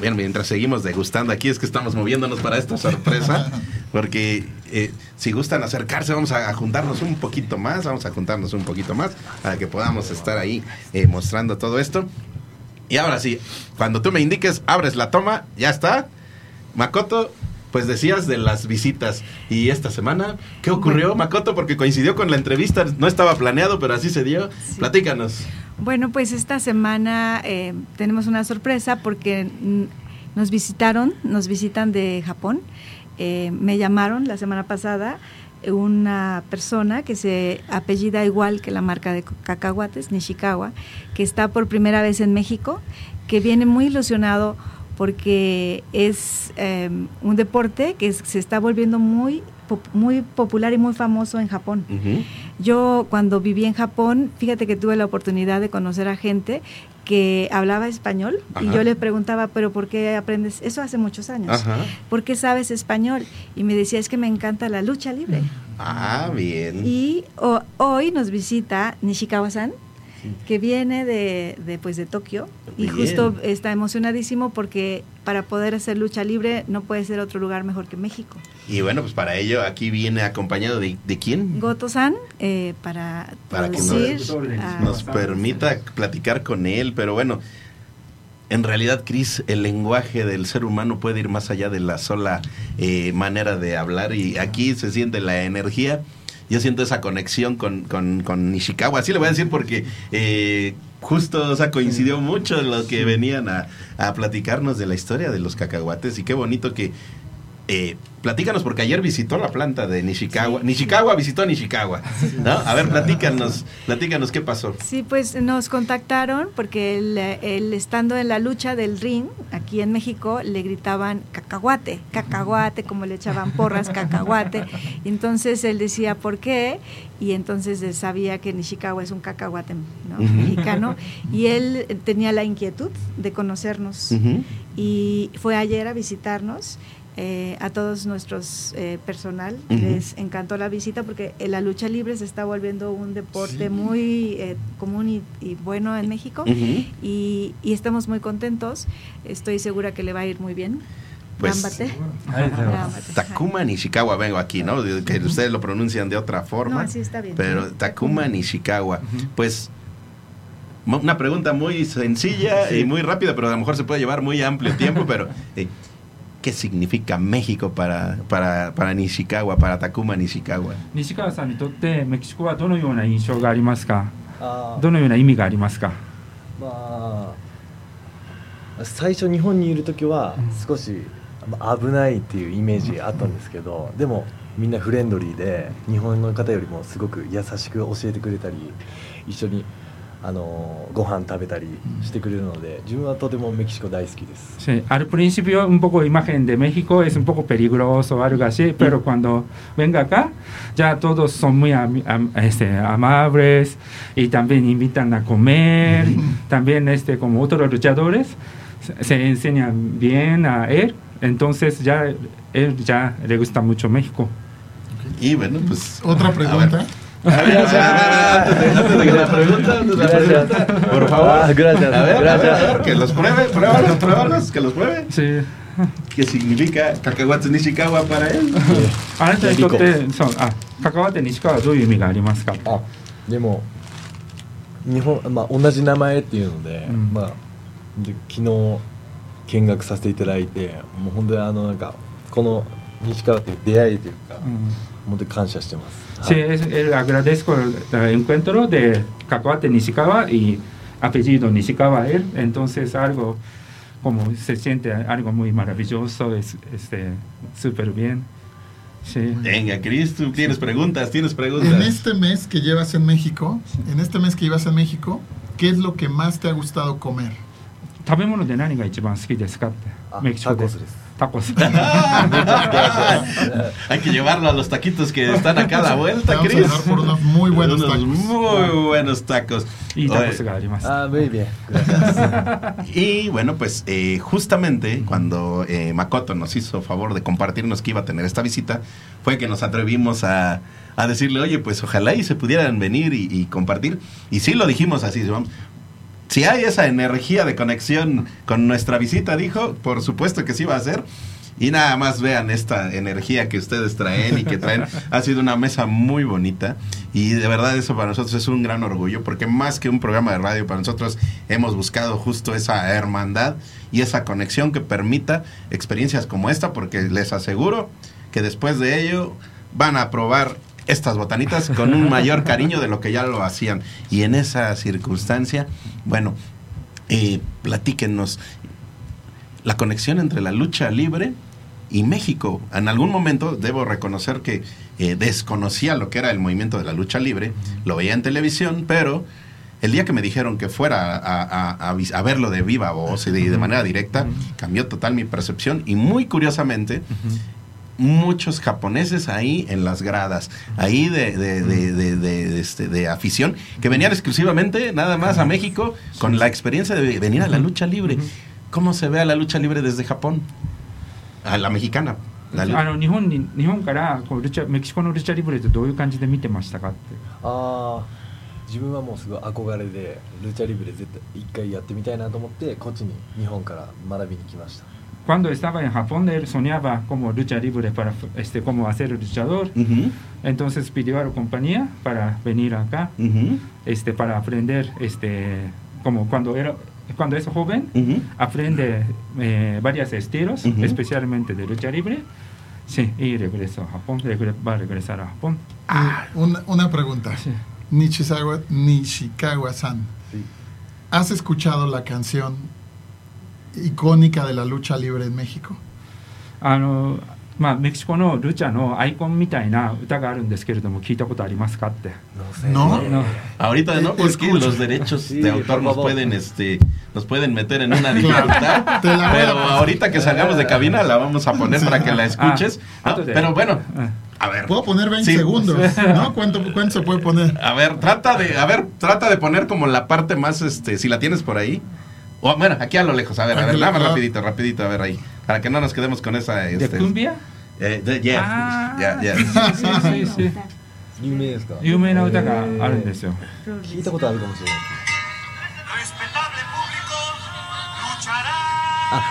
bueno, mientras seguimos degustando aquí, es que estamos moviéndonos para esta sorpresa, porque eh, si gustan acercarse, vamos a, a juntarnos un poquito más, vamos a juntarnos un poquito más, para que podamos estar ahí eh, mostrando todo esto. Y ahora sí, cuando tú me indiques, abres la toma, ya está. Makoto, pues decías de las visitas. Y esta semana, ¿qué ocurrió, Makoto? Porque coincidió con la entrevista, no estaba planeado, pero así se dio. Platícanos. Bueno, pues esta semana eh, tenemos una sorpresa porque nos visitaron, nos visitan de Japón. Eh, me llamaron la semana pasada eh, una persona que se apellida igual que la marca de cacahuates, Nishikawa, que está por primera vez en México, que viene muy ilusionado porque es eh, un deporte que se está volviendo muy, muy popular y muy famoso en Japón. Yo cuando viví en Japón, fíjate que tuve la oportunidad de conocer a gente que hablaba español y yo le preguntaba, pero ¿por qué aprendes? Eso hace muchos años. Ajá. ¿Por qué sabes español? Y me decía, es que me encanta la lucha libre. Ah, bien. Y hoy nos visita Nishikawa-san, que viene de, de, pues, de Tokio y Bien. justo está emocionadísimo porque para poder hacer lucha libre no puede ser otro lugar mejor que México. Y bueno, pues para ello aquí viene acompañado de, de quién? Goto-san, eh, para, Para que producir, nos, ah, nos permita platicar con él, pero bueno, en realidad, Cris, el lenguaje del ser humano puede ir más allá de la sola eh, manera de hablar y aquí se siente la energía. Yo siento esa conexión con, con, con Nishikawa, así le voy a decir porque eh, justo o sea, coincidió mucho lo que venían a, a platicarnos de la historia de los cacahuates y qué bonito que... Eh, platícanos, porque ayer visitó la planta de Nishikawa. Nishikawa visitó Nishikawa. ¿no? A ver, platícanos, platícanos qué pasó. Sí, pues nos contactaron porque él, él estando en la lucha del ring, aquí en México, le gritaban cacahuate, cacahuate, como le echaban porras, cacahuate. Y entonces él decía, ¿por qué? Y entonces él sabía que Nishikawa es un cacahuate ¿no? Mexicano. Y él tenía la inquietud de conocernos. Y fue ayer a visitarnos. Eh, a todos nuestros eh, personal Ujú. les encantó la visita porque eh, la lucha libre se está volviendo un deporte Sí. muy eh, común y, y bueno en México Ujú. y, y estamos muy contentos. Estoy segura que le va a ir muy bien. Pues. Takuma Nishikawa, vengo aquí, ¿no? Que ustedes lo pronuncian de otra forma. No, así está bien. Pero Takuma Nishikawa, pues mo- una pregunta muy sencilla Sí. y muy rápida, pero a lo mejor se puede llevar muy amplio tiempo, pero eh, ¿qué significa México para, para, para Nishikawa, para Takuma Nishikawa? 西川さんにとってメキシコはどのような印象がありますかどのような意味がありますかまあ最初日本にいる時は少しまあ危ないっていうイメージあったんですけどでもみんなフレンドリーで日本の方よりもすごく優しく教えてくれたり一緒にあのご飯食べたりしてくれるので自分はとてもメキシコ大好きです。Sí, al principio un poco imagen de México es un poco peligroso algo así, pero cuando venga acá ya todos son muy ami- am- este, amables y también invitan a comer, también este, como otros luchadores se, se enseñan bien a él, entonces ya él ya le gusta mucho México. Y bueno, pues... Otra pregunta. Gracias. Ah, antes de que la pregunta, antes de la Gracias. pregunta, por favor. Ah, gracias, A ver, gracias. a ver, que los pruebe, pruébalos, pruébalos, que los pruebe. Sí. ¿Qué significa cacahuates Nishikawa para él? あなたにとってそうあ関わって西川はどういう意味がありますかでも日本、まあ、同じ名前っていうので,、うんまあ、で昨日見学させていただいてもう本当にあのなんかこの西川っていう出会いというか、うん本当に感謝してます。Sí, es- él agradezco el, el encuentro de Cacahuate Nishikawa y apellido Nishikawa él, entonces algo como se siente algo muy maravilloso, es este súper bien. Sí. Venga, Cris, tú tienes preguntas, tienes preguntas. En este mes que llevas en México, en este mes que llevas en México, ¿qué es lo que más te ha gustado comer? 食べ物で何が一番好きですかってメキシコでタコスです Hay que llevarlo a los taquitos que están acá a la vuelta, Vamos muy buenos tacos. Muy buenos tacos. Y tacos de Ah, muy bien. Y bueno, pues eh, justamente cuando eh, Makoto nos hizo favor de compartirnos que iba a tener esta visita, fue que nos atrevimos a, decirle, oye, pues ojalá y se pudieran venir y, y compartir. Y sí lo dijimos así, vamos, si hay esa energía de conexión con nuestra visita, dijo, por supuesto que sí va a ser. Y nada más vean esta energía que ustedes traen y que traen. Ha sido una mesa muy bonita y de verdad eso para nosotros es un gran orgullo porque más que un programa de radio, para nosotros hemos buscado justo esa hermandad y esa conexión que permita experiencias como esta porque les aseguro que después de ello van a probar estas botanitas con un mayor cariño de lo que ya lo hacían. Y en esa circunstancia, bueno, eh, platíquenos la conexión entre la lucha libre y México. En algún momento debo reconocer que eh, desconocía lo que era el movimiento de la lucha libre, lo veía en televisión, pero el día que me dijeron que fuera a, a- a vis- a verlo de viva voz y de, de manera directa, cambió total mi percepción y muy curiosamente muchos japoneses ahí en las gradas, ahí de, de, de- de- de- de este, de afición, que venían exclusivamente nada más a México con la experiencia de venir a la lucha libre. ¿Cómo se ve a la lucha libre desde Japón? A la mexicana. La lu- あの日本に日本からこうルチャメキシコのルチャリブレってどういう感じで見てましたかって。ああ自分はもうすごい憧れでルチャリブレ絶対一回やってみたいなと思ってこっちに日本から学びに来ました cuando estaba en Japón, él soñaba como lucha libre para este, como hacer luchador. Ujú. Entonces pidió a la compañía para venir acá, Ujú. este, para aprender, este, como cuando era, cuando es joven, Ujú. aprende eh, varios estilos, especialmente de lucha libre. Sí, y regresó a Japón, regre- va a regresar a Japón. Una, una pregunta. Nishizawa, Nishikawa-san. ¿Has escuchado la canción icónica de la lucha libre en México? あのまあ、メキシコのルチャのアイコンみたいな歌があるんですけれども聞いたことありますかって。 No. Ahorita no, porque Escucha. los derechos Sí, de autor por nos favor. pueden, este, nos pueden meter en una dificultad. Te la voy a pero pasar. ahorita que salgamos de cabina la vamos a poner para que la escuches. Ah, No, antes de- pero bueno, a ver. Puedo poner 20 Sí. segundos, ¿no? ¿Cuánto, ¿Cuánto se puede poner? A ver, trata de, a ver, trata de poner como la parte más, este, si la tienes por ahí. O, bueno, aquí a lo lejos, a ver, a Aquí ver, a nada lo- más ah. rapidito, rapidito, a ver ahí. Para que no nos quedemos con esa, ¿De este, cumbia? eh, de- yeah, Ah, yeah, yeah. sí, sí, sí. 有名ですか有名な歌があるんですよ。聞いたことあるかもしれないあ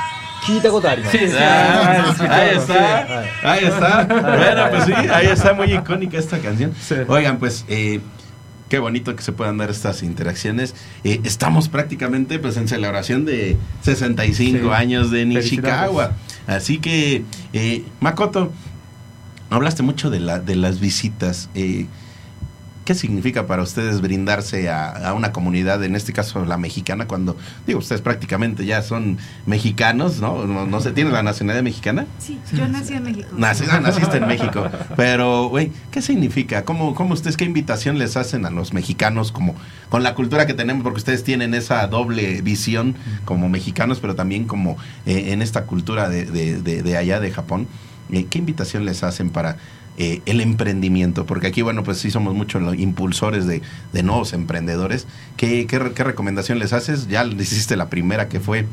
聞いたことあります Sí, sí, Ah, ah, sí, ahí claro, está, sí. ahí está. Bueno, pues sí, ahí está muy icónica esta canción. Oigan, pues eh, qué bonito que se puedan dar estas interacciones. Eh, estamos prácticamente pues en celebración de 65 Sí. años de. Nishikawa. Así que, eh, Makoto, hablaste mucho de, la, de las visitas. Eh, ¿Qué significa para ustedes brindarse a, a una comunidad, en este caso la mexicana, cuando, digo, ustedes prácticamente ya son mexicanos, ¿no? No, no sé, ¿tienen la nacionalidad mexicana? Sí, yo nací en México. Nací- ah, naciste en México. Pero, güey, ¿qué significa? ¿Cómo, ¿Cómo ustedes, qué invitación les hacen a los mexicanos como con la cultura que tenemos? Porque ustedes tienen esa doble visión como mexicanos, pero también como eh, en esta cultura de, de- de- de allá de Japón. Eh, ¿Qué invitación les hacen para eh, el emprendimiento? Porque aquí, bueno, pues sí somos muchos los impulsores de, de nuevos emprendedores. ¿Qué, qué, qué recomendación les haces? Ya les hiciste la primera que fue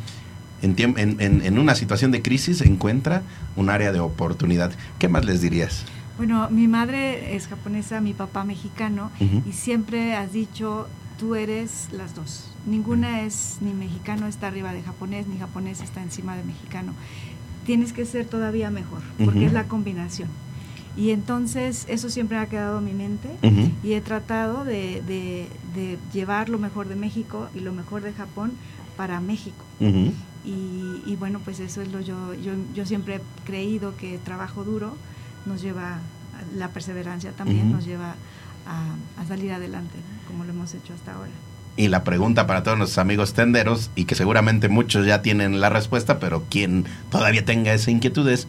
en, en, en- una situación de crisis encuentra un área de oportunidad. ¿Qué más les dirías? Bueno, mi madre es japonesa, mi papá mexicano, Ujú. y siempre has dicho, tú eres las dos. Ninguna es, ni mexicano está arriba de japonés, ni japonés está encima de mexicano. Tienes que ser todavía mejor, porque Ujú. es la combinación. Y entonces eso siempre ha quedado en mi mente y he tratado de, de- de llevar lo mejor de México y lo mejor de Japón para México. Y, y bueno, pues eso es lo yo, yo, yo siempre he creído que trabajo duro nos lleva, la perseverancia también nos lleva a, a salir adelante, ¿no? como lo hemos hecho hasta ahora. Y la pregunta para todos nuestros amigos tenderos, y que seguramente muchos ya tienen la respuesta, pero quien todavía tenga esa inquietud es,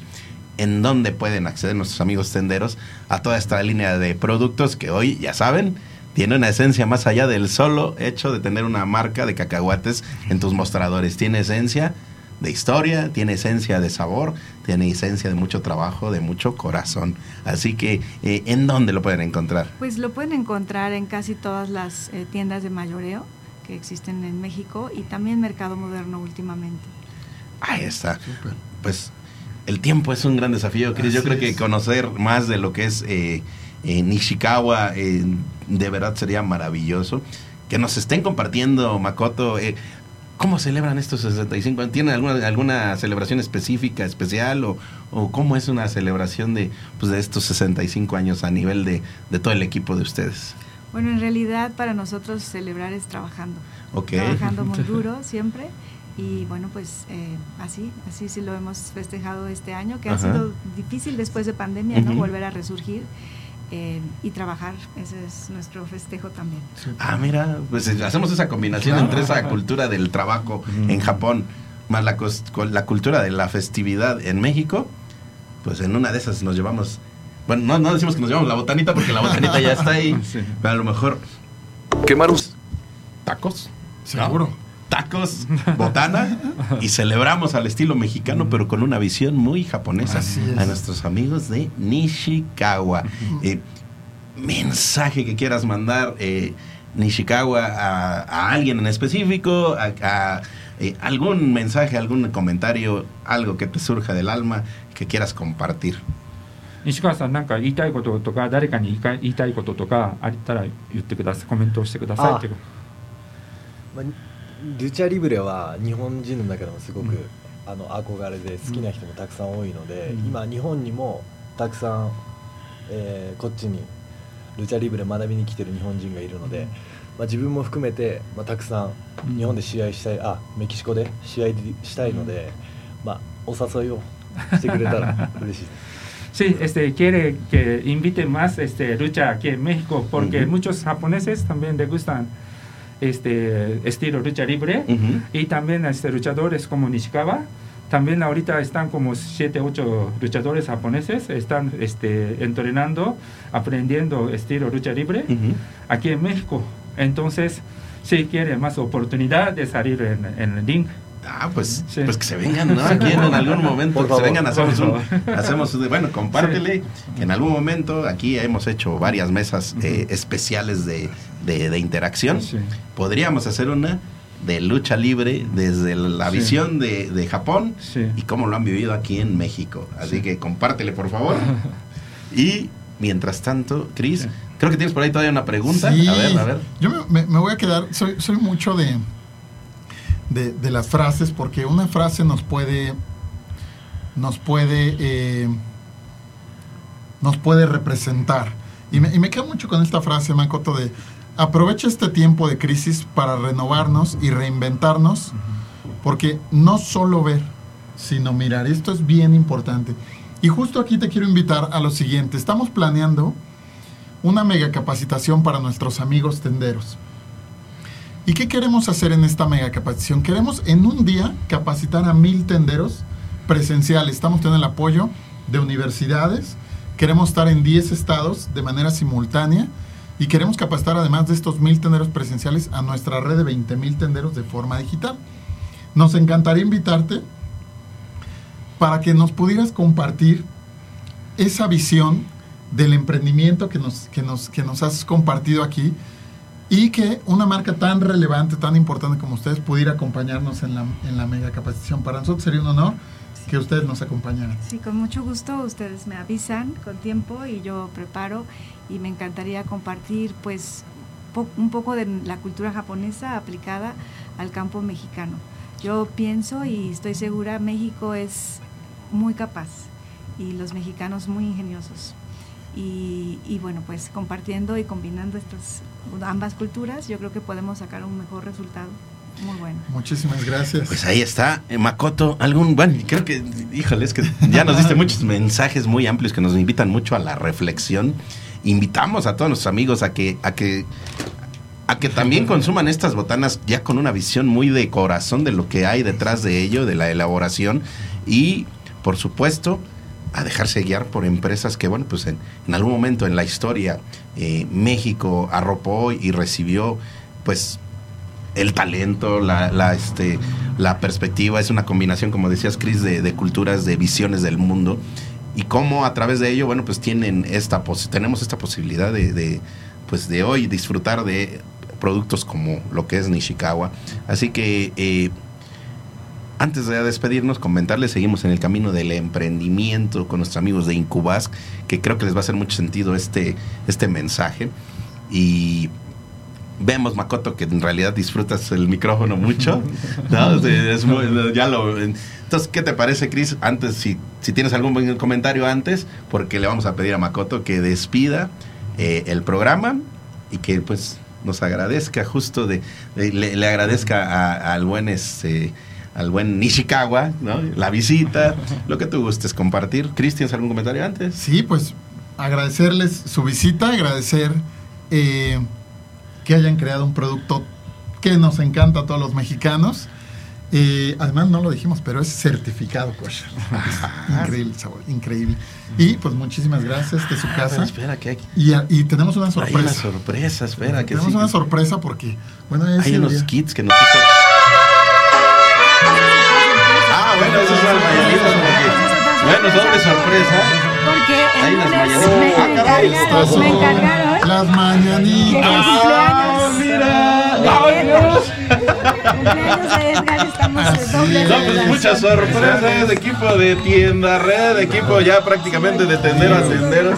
¿en dónde pueden acceder nuestros amigos tenderos a toda esta línea de productos que hoy, ya saben, tiene una esencia más allá del solo hecho de tener una marca de cacahuates en tus mostradores? Tiene esencia de historia, tiene esencia de sabor, tiene esencia de mucho trabajo, de mucho corazón. Así que, eh, ¿en dónde lo pueden encontrar? Pues lo pueden encontrar en casi todas las eh, tiendas de mayoreo que existen en México y también Mercado Moderno últimamente. Ahí está. Pues el tiempo es un gran desafío, Cris. Yo creo que conocer más de lo que es eh, eh, Nishikawa eh, de verdad sería maravilloso. Que nos estén compartiendo, Makoto, eh, ¿cómo celebran estos 65 años? ¿Tienen alguna, alguna celebración específica, especial? O, o cómo es una celebración de, pues, de estos 65 años a nivel de, de todo el equipo de ustedes? Bueno, en realidad para nosotros celebrar es trabajando. Trabajando muy duro siempre. Y bueno, pues eh, así, así sí lo hemos festejado este año, que ha sido difícil después de pandemia, ¿no? Volver a resurgir eh, y trabajar. Ese es nuestro festejo también. Ah, mira, pues eh, hacemos esa combinación Claro. entre esa cultura del trabajo en Japón más la, la cultura de la festividad en México. Pues en una de esas nos llevamos. Bueno, no, no decimos que nos llevamos la botanita porque la botanita ya está ahí. Pero a lo mejor. Quemar tacos. ¿no? Seguro Tacos, botana y celebramos al estilo mexicano, pero con una visión muy japonesa. Así es. A nuestros amigos de Nishikawa. Eh, mensaje que quieras mandar, eh, Nishikawa, a, a alguien en específico, a, a, eh, algún mensaje, algún comentario, algo que te surja del alma que quieras compartir. 西川さんなんか言いたいこととか誰かに言いか言いたいこととかあったら言ってくださいコメントをしてくださいあっていうまあ、 ルチャリブレは日本人の中でもすごく、あの憧れで好きな人もたくさん多いので、うん。今日本にもたくさん、えーこっちにルチャリブレ学びに来てる日本人がいるので、まあ、自分も含めて、まあ、たくさうん。ん日本で試合したい、あメキシコで試合したいので、まあ、お誘いをしてくれたら嬉しい。で す Sí, este, quiere que invite más este, lucha aquí en México porque muchos japoneses también les gustan este estilo lucha libre y también este, luchadores como Nishikawa. También ahorita están como 7, 8 luchadores japoneses, están este, entrenando, aprendiendo estilo lucha libre aquí en México. Entonces, si quiere más oportunidad de salir en, en el ring. Ah, pues, Sí. pues que se vengan, ¿no? Aquí en algún momento, Por que se vengan, hacemos un, hacemos, un- bueno, compártele, que en algún momento aquí hemos hecho varias mesas eh, especiales de, de- de interacción. Sí. Podríamos hacer una de lucha libre desde la Sí. visión de, de Japón Sí. y cómo lo han vivido aquí en México. Así Sí. que compártele, por favor. Y mientras tanto, Cris, Sí. creo que tienes por ahí todavía una pregunta. Sí. A ver, a ver. Yo me, me- me voy a quedar, soy, soy mucho de, de, de las frases, porque una frase nos puede, nos puede, eh, nos puede representar. Y me, y me quedo mucho con esta frase, Makoto, de aprovecha este tiempo de crisis para renovarnos y reinventarnos, porque no solo ver, sino mirar. Esto es bien importante. Y justo aquí te quiero invitar a lo siguiente. Estamos planeando una mega capacitación para nuestros amigos tenderos. ¿Y qué queremos hacer en esta mega capacitación? Queremos en un día capacitar a mil tenderos presenciales. Estamos teniendo el apoyo de universidades. Queremos estar en 10 estados de manera simultánea. Y queremos capacitar además de estos mil tenderos presenciales a nuestra red de 20 mil tenderos de forma digital. Nos encantaría invitarte para que nos pudieras compartir esa visión del emprendimiento que nos, que nos, que nos has compartido aquí y que una marca tan relevante, tan importante como ustedes pudiera acompañarnos en la, en la mega capacitación. Para nosotros sería un honor que ustedes nos acompañaran. Sí, con mucho gusto. Ustedes me avisan con tiempo y yo preparo y me encantaría compartir pues po- un poco de la cultura japonesa aplicada al campo mexicano. Yo pienso y estoy segura, México es muy capaz y los mexicanos muy ingeniosos. Y, y bueno, pues compartiendo y combinando estas ambas culturas, yo creo que podemos sacar un mejor resultado. Muy bueno. Muchísimas gracias. Pues ahí está, eh, Makoto, algún, bueno, creo que, híjole, es que ya nos diste muchos mensajes muy amplios que nos invitan mucho a la reflexión. Invitamos a todos nuestros amigos a que, a que, a que también consuman estas botanas ya con una visión muy de corazón de lo que hay detrás de ello, de la elaboración y, por supuesto, a dejarse guiar por empresas que, bueno, pues en, en algún momento en la historia eh, México arropó y recibió, pues, el talento, la, este, la perspectiva, es una combinación, como decías, Chris, de, culturas, de visiones del mundo. Y cómo a través de ello, bueno, pues tienen esta tenemos esta posibilidad de, de, pues de hoy disfrutar de productos como lo que es Nishikawa. Así que eh, antes de despedirnos, comentarles, seguimos en el camino del emprendimiento con nuestros amigos de Incubas, que creo que les va a hacer mucho sentido este, este mensaje. Y vemos, Makoto, que en realidad disfrutas el micrófono mucho. ¿no? Es- es muy- ya lo, entonces, ¿qué te parece, Chris? Antes, si, si tienes algún buen comentario antes, porque le vamos a pedir a Makoto que despida eh, el programa y que pues nos agradezca justo de, de- le, le agradezca al buen este al buen Nishikawa, ¿no? La visita, lo que tú gustes compartir. Chris, ¿tienes algún comentario antes? Sí, pues agradecerles su visita, agradecer eh, que hayan creado un producto que nos encanta a todos los mexicanos. Eh, además, no lo dijimos, pero es certificado kosher. Increíble sabor, increíble. Y pues muchísimas gracias de su Ah, casa. pero espera, que hay, Y, tenemos una hay sorpresa. una sorpresa, espera, que tenemos sí. una sorpresa porque, bueno, es Hay unos día- kits que nos hizo. Bueno, esos son las mañanitas. porque- Bueno, doble sorpresa. Porque Hay el lunes mañanitas. me, Ah, me encargaron, me encargaron Las mañanitas. cumpleaños. mira. de ¡Ay, Edgar. Dios! Cumpleaños de Edgar, estamos de doble No, pues muchas sorpresas, equipo de tienda red, equipo ya prácticamente de tendero a tendero.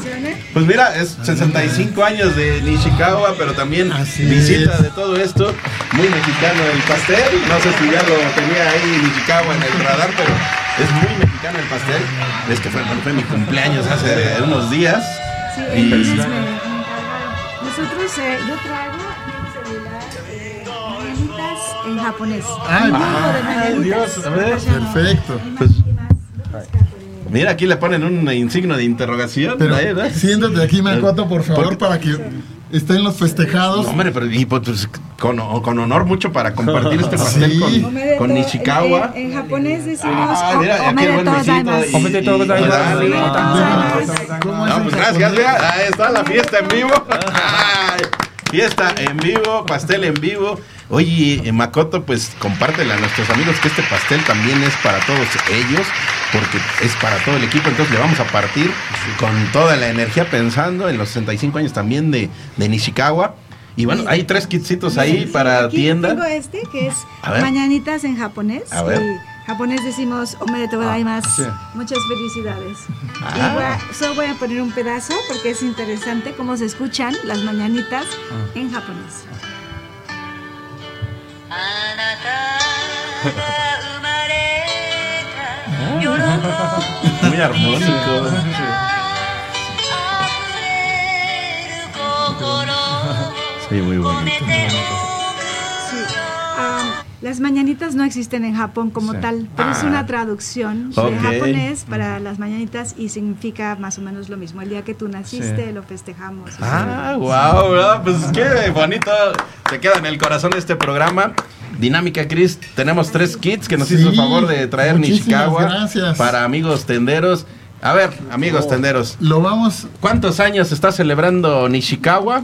Pues mira, es 65 años de Nishikawa, pero también Así visita es. de todo esto. Muy mexicano el pastel. No sé si ya lo tenía ahí Nishikawa en el radar, pero es muy mexicano el pastel. Es que fue, fue mi cumpleaños hace unos días. Sí, Y- me. Nosotros, eh, yo traigo en eh, en japonés. Ay. Dios, a ver. Perfecto. Pues, mira, aquí le ponen un insigno de interrogación. Pero ahí, ¿verdad? siéntate aquí, Makoto, por favor, para que estén los festejados. No, hombre, pero y, pues, con, con honor mucho para compartir este pastel Sí. con, con Nishikawa. En, en- japonés decimos Ah, mira, aquí el buen omedetou besito. gozaimasu. y- Omedetou y- gozaimasu. Dale. Omedetou gozaimasu. ¿Cómo es No, pues japonés? gracias, vea, ahí está la fiesta en vivo. Fiesta en vivo, pastel en vivo. Oye, eh, Makoto, pues compártela a nuestros amigos que este pastel también es para todos ellos, porque es para todo el equipo, entonces le vamos a partir con toda la energía pensando en los 65 años también de, de Nishikawa. Y bueno, hay tres kitsitos ahí para Aquí tienda. Tengo este que es mañanitas en japonés. A ver. Y japonés decimos omedetou gozaimasu. sí. Muchas felicidades. Ah. Y voy a- solo voy a poner un pedazo porque es interesante cómo se escuchan las mañanitas Ah. en japonés. Muy armónico. Sí, muy bonito. Sí. Am, las mañanitas no existen en Japón como Sí. tal, pero es Ah. una traducción Ok. de japonés para las mañanitas y significa más o menos lo mismo. El día que tú naciste Sí. lo festejamos. Ah, wow, pues qué bonito. Se queda en el corazón este programa. Dinámica Chris, tenemos tres kits que nos Sí, hizo el favor de traer muchísimas Nishikawa gracias. para amigos tenderos. A ver, amigos tenderos, Lo vamos. ¿cuántos años está celebrando Nishikawa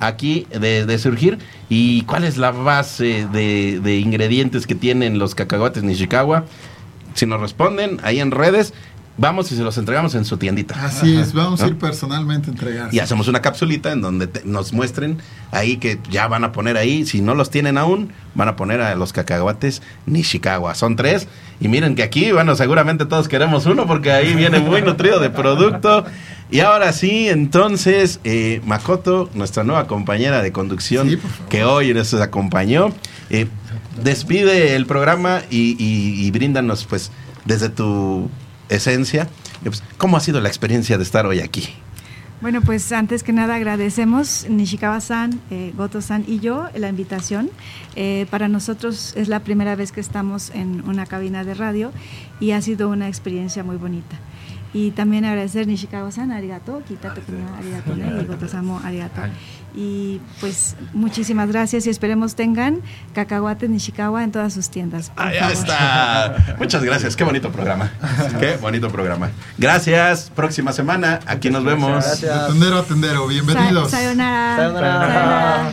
aquí de, surgir? ¿Y cuál es la base de, de ingredientes que tienen los cacahuates Nishikawa? Si nos responden ahí en redes, vamos y se los entregamos en su tiendita. Así es, vamos a ir personalmente a entregar. Y hacemos una capsulita en donde te- nos muestren ahí que ya van a poner ahí, si no los tienen aún, van a poner a los cacahuates Nishikawa. Son tres. Y miren que aquí, bueno, seguramente todos queremos uno porque ahí viene muy nutrido de producto. Y ahora sí, entonces, eh, Makoto, nuestra nueva compañera de conducción, Sí, que hoy nos acompañó, eh, despide el programa y, y- y bríndanos, pues, desde tu esencia, eh, pues, ¿cómo ha sido la experiencia de estar hoy aquí? Bueno, pues antes que nada agradecemos Nishikawa-san, eh, Goto-san y yo la invitación. Eh, para nosotros es la primera vez que estamos en una cabina de radio y ha sido una experiencia muy bonita. Y también agradecer Nishikawa-san, arigato, quítate arigato, y Goto-san arigato. Y pues muchísimas gracias y esperemos tengan cacahuate Nishikawa en todas sus tiendas. favor. está. Muchas gracias. Qué bonito programa. Qué bonito programa. Gracias. Próxima semana. Aquí nos vemos. Gracias. De tendero a tendero, bienvenidos. Sa- sayonara. Sayonara. Sayonara.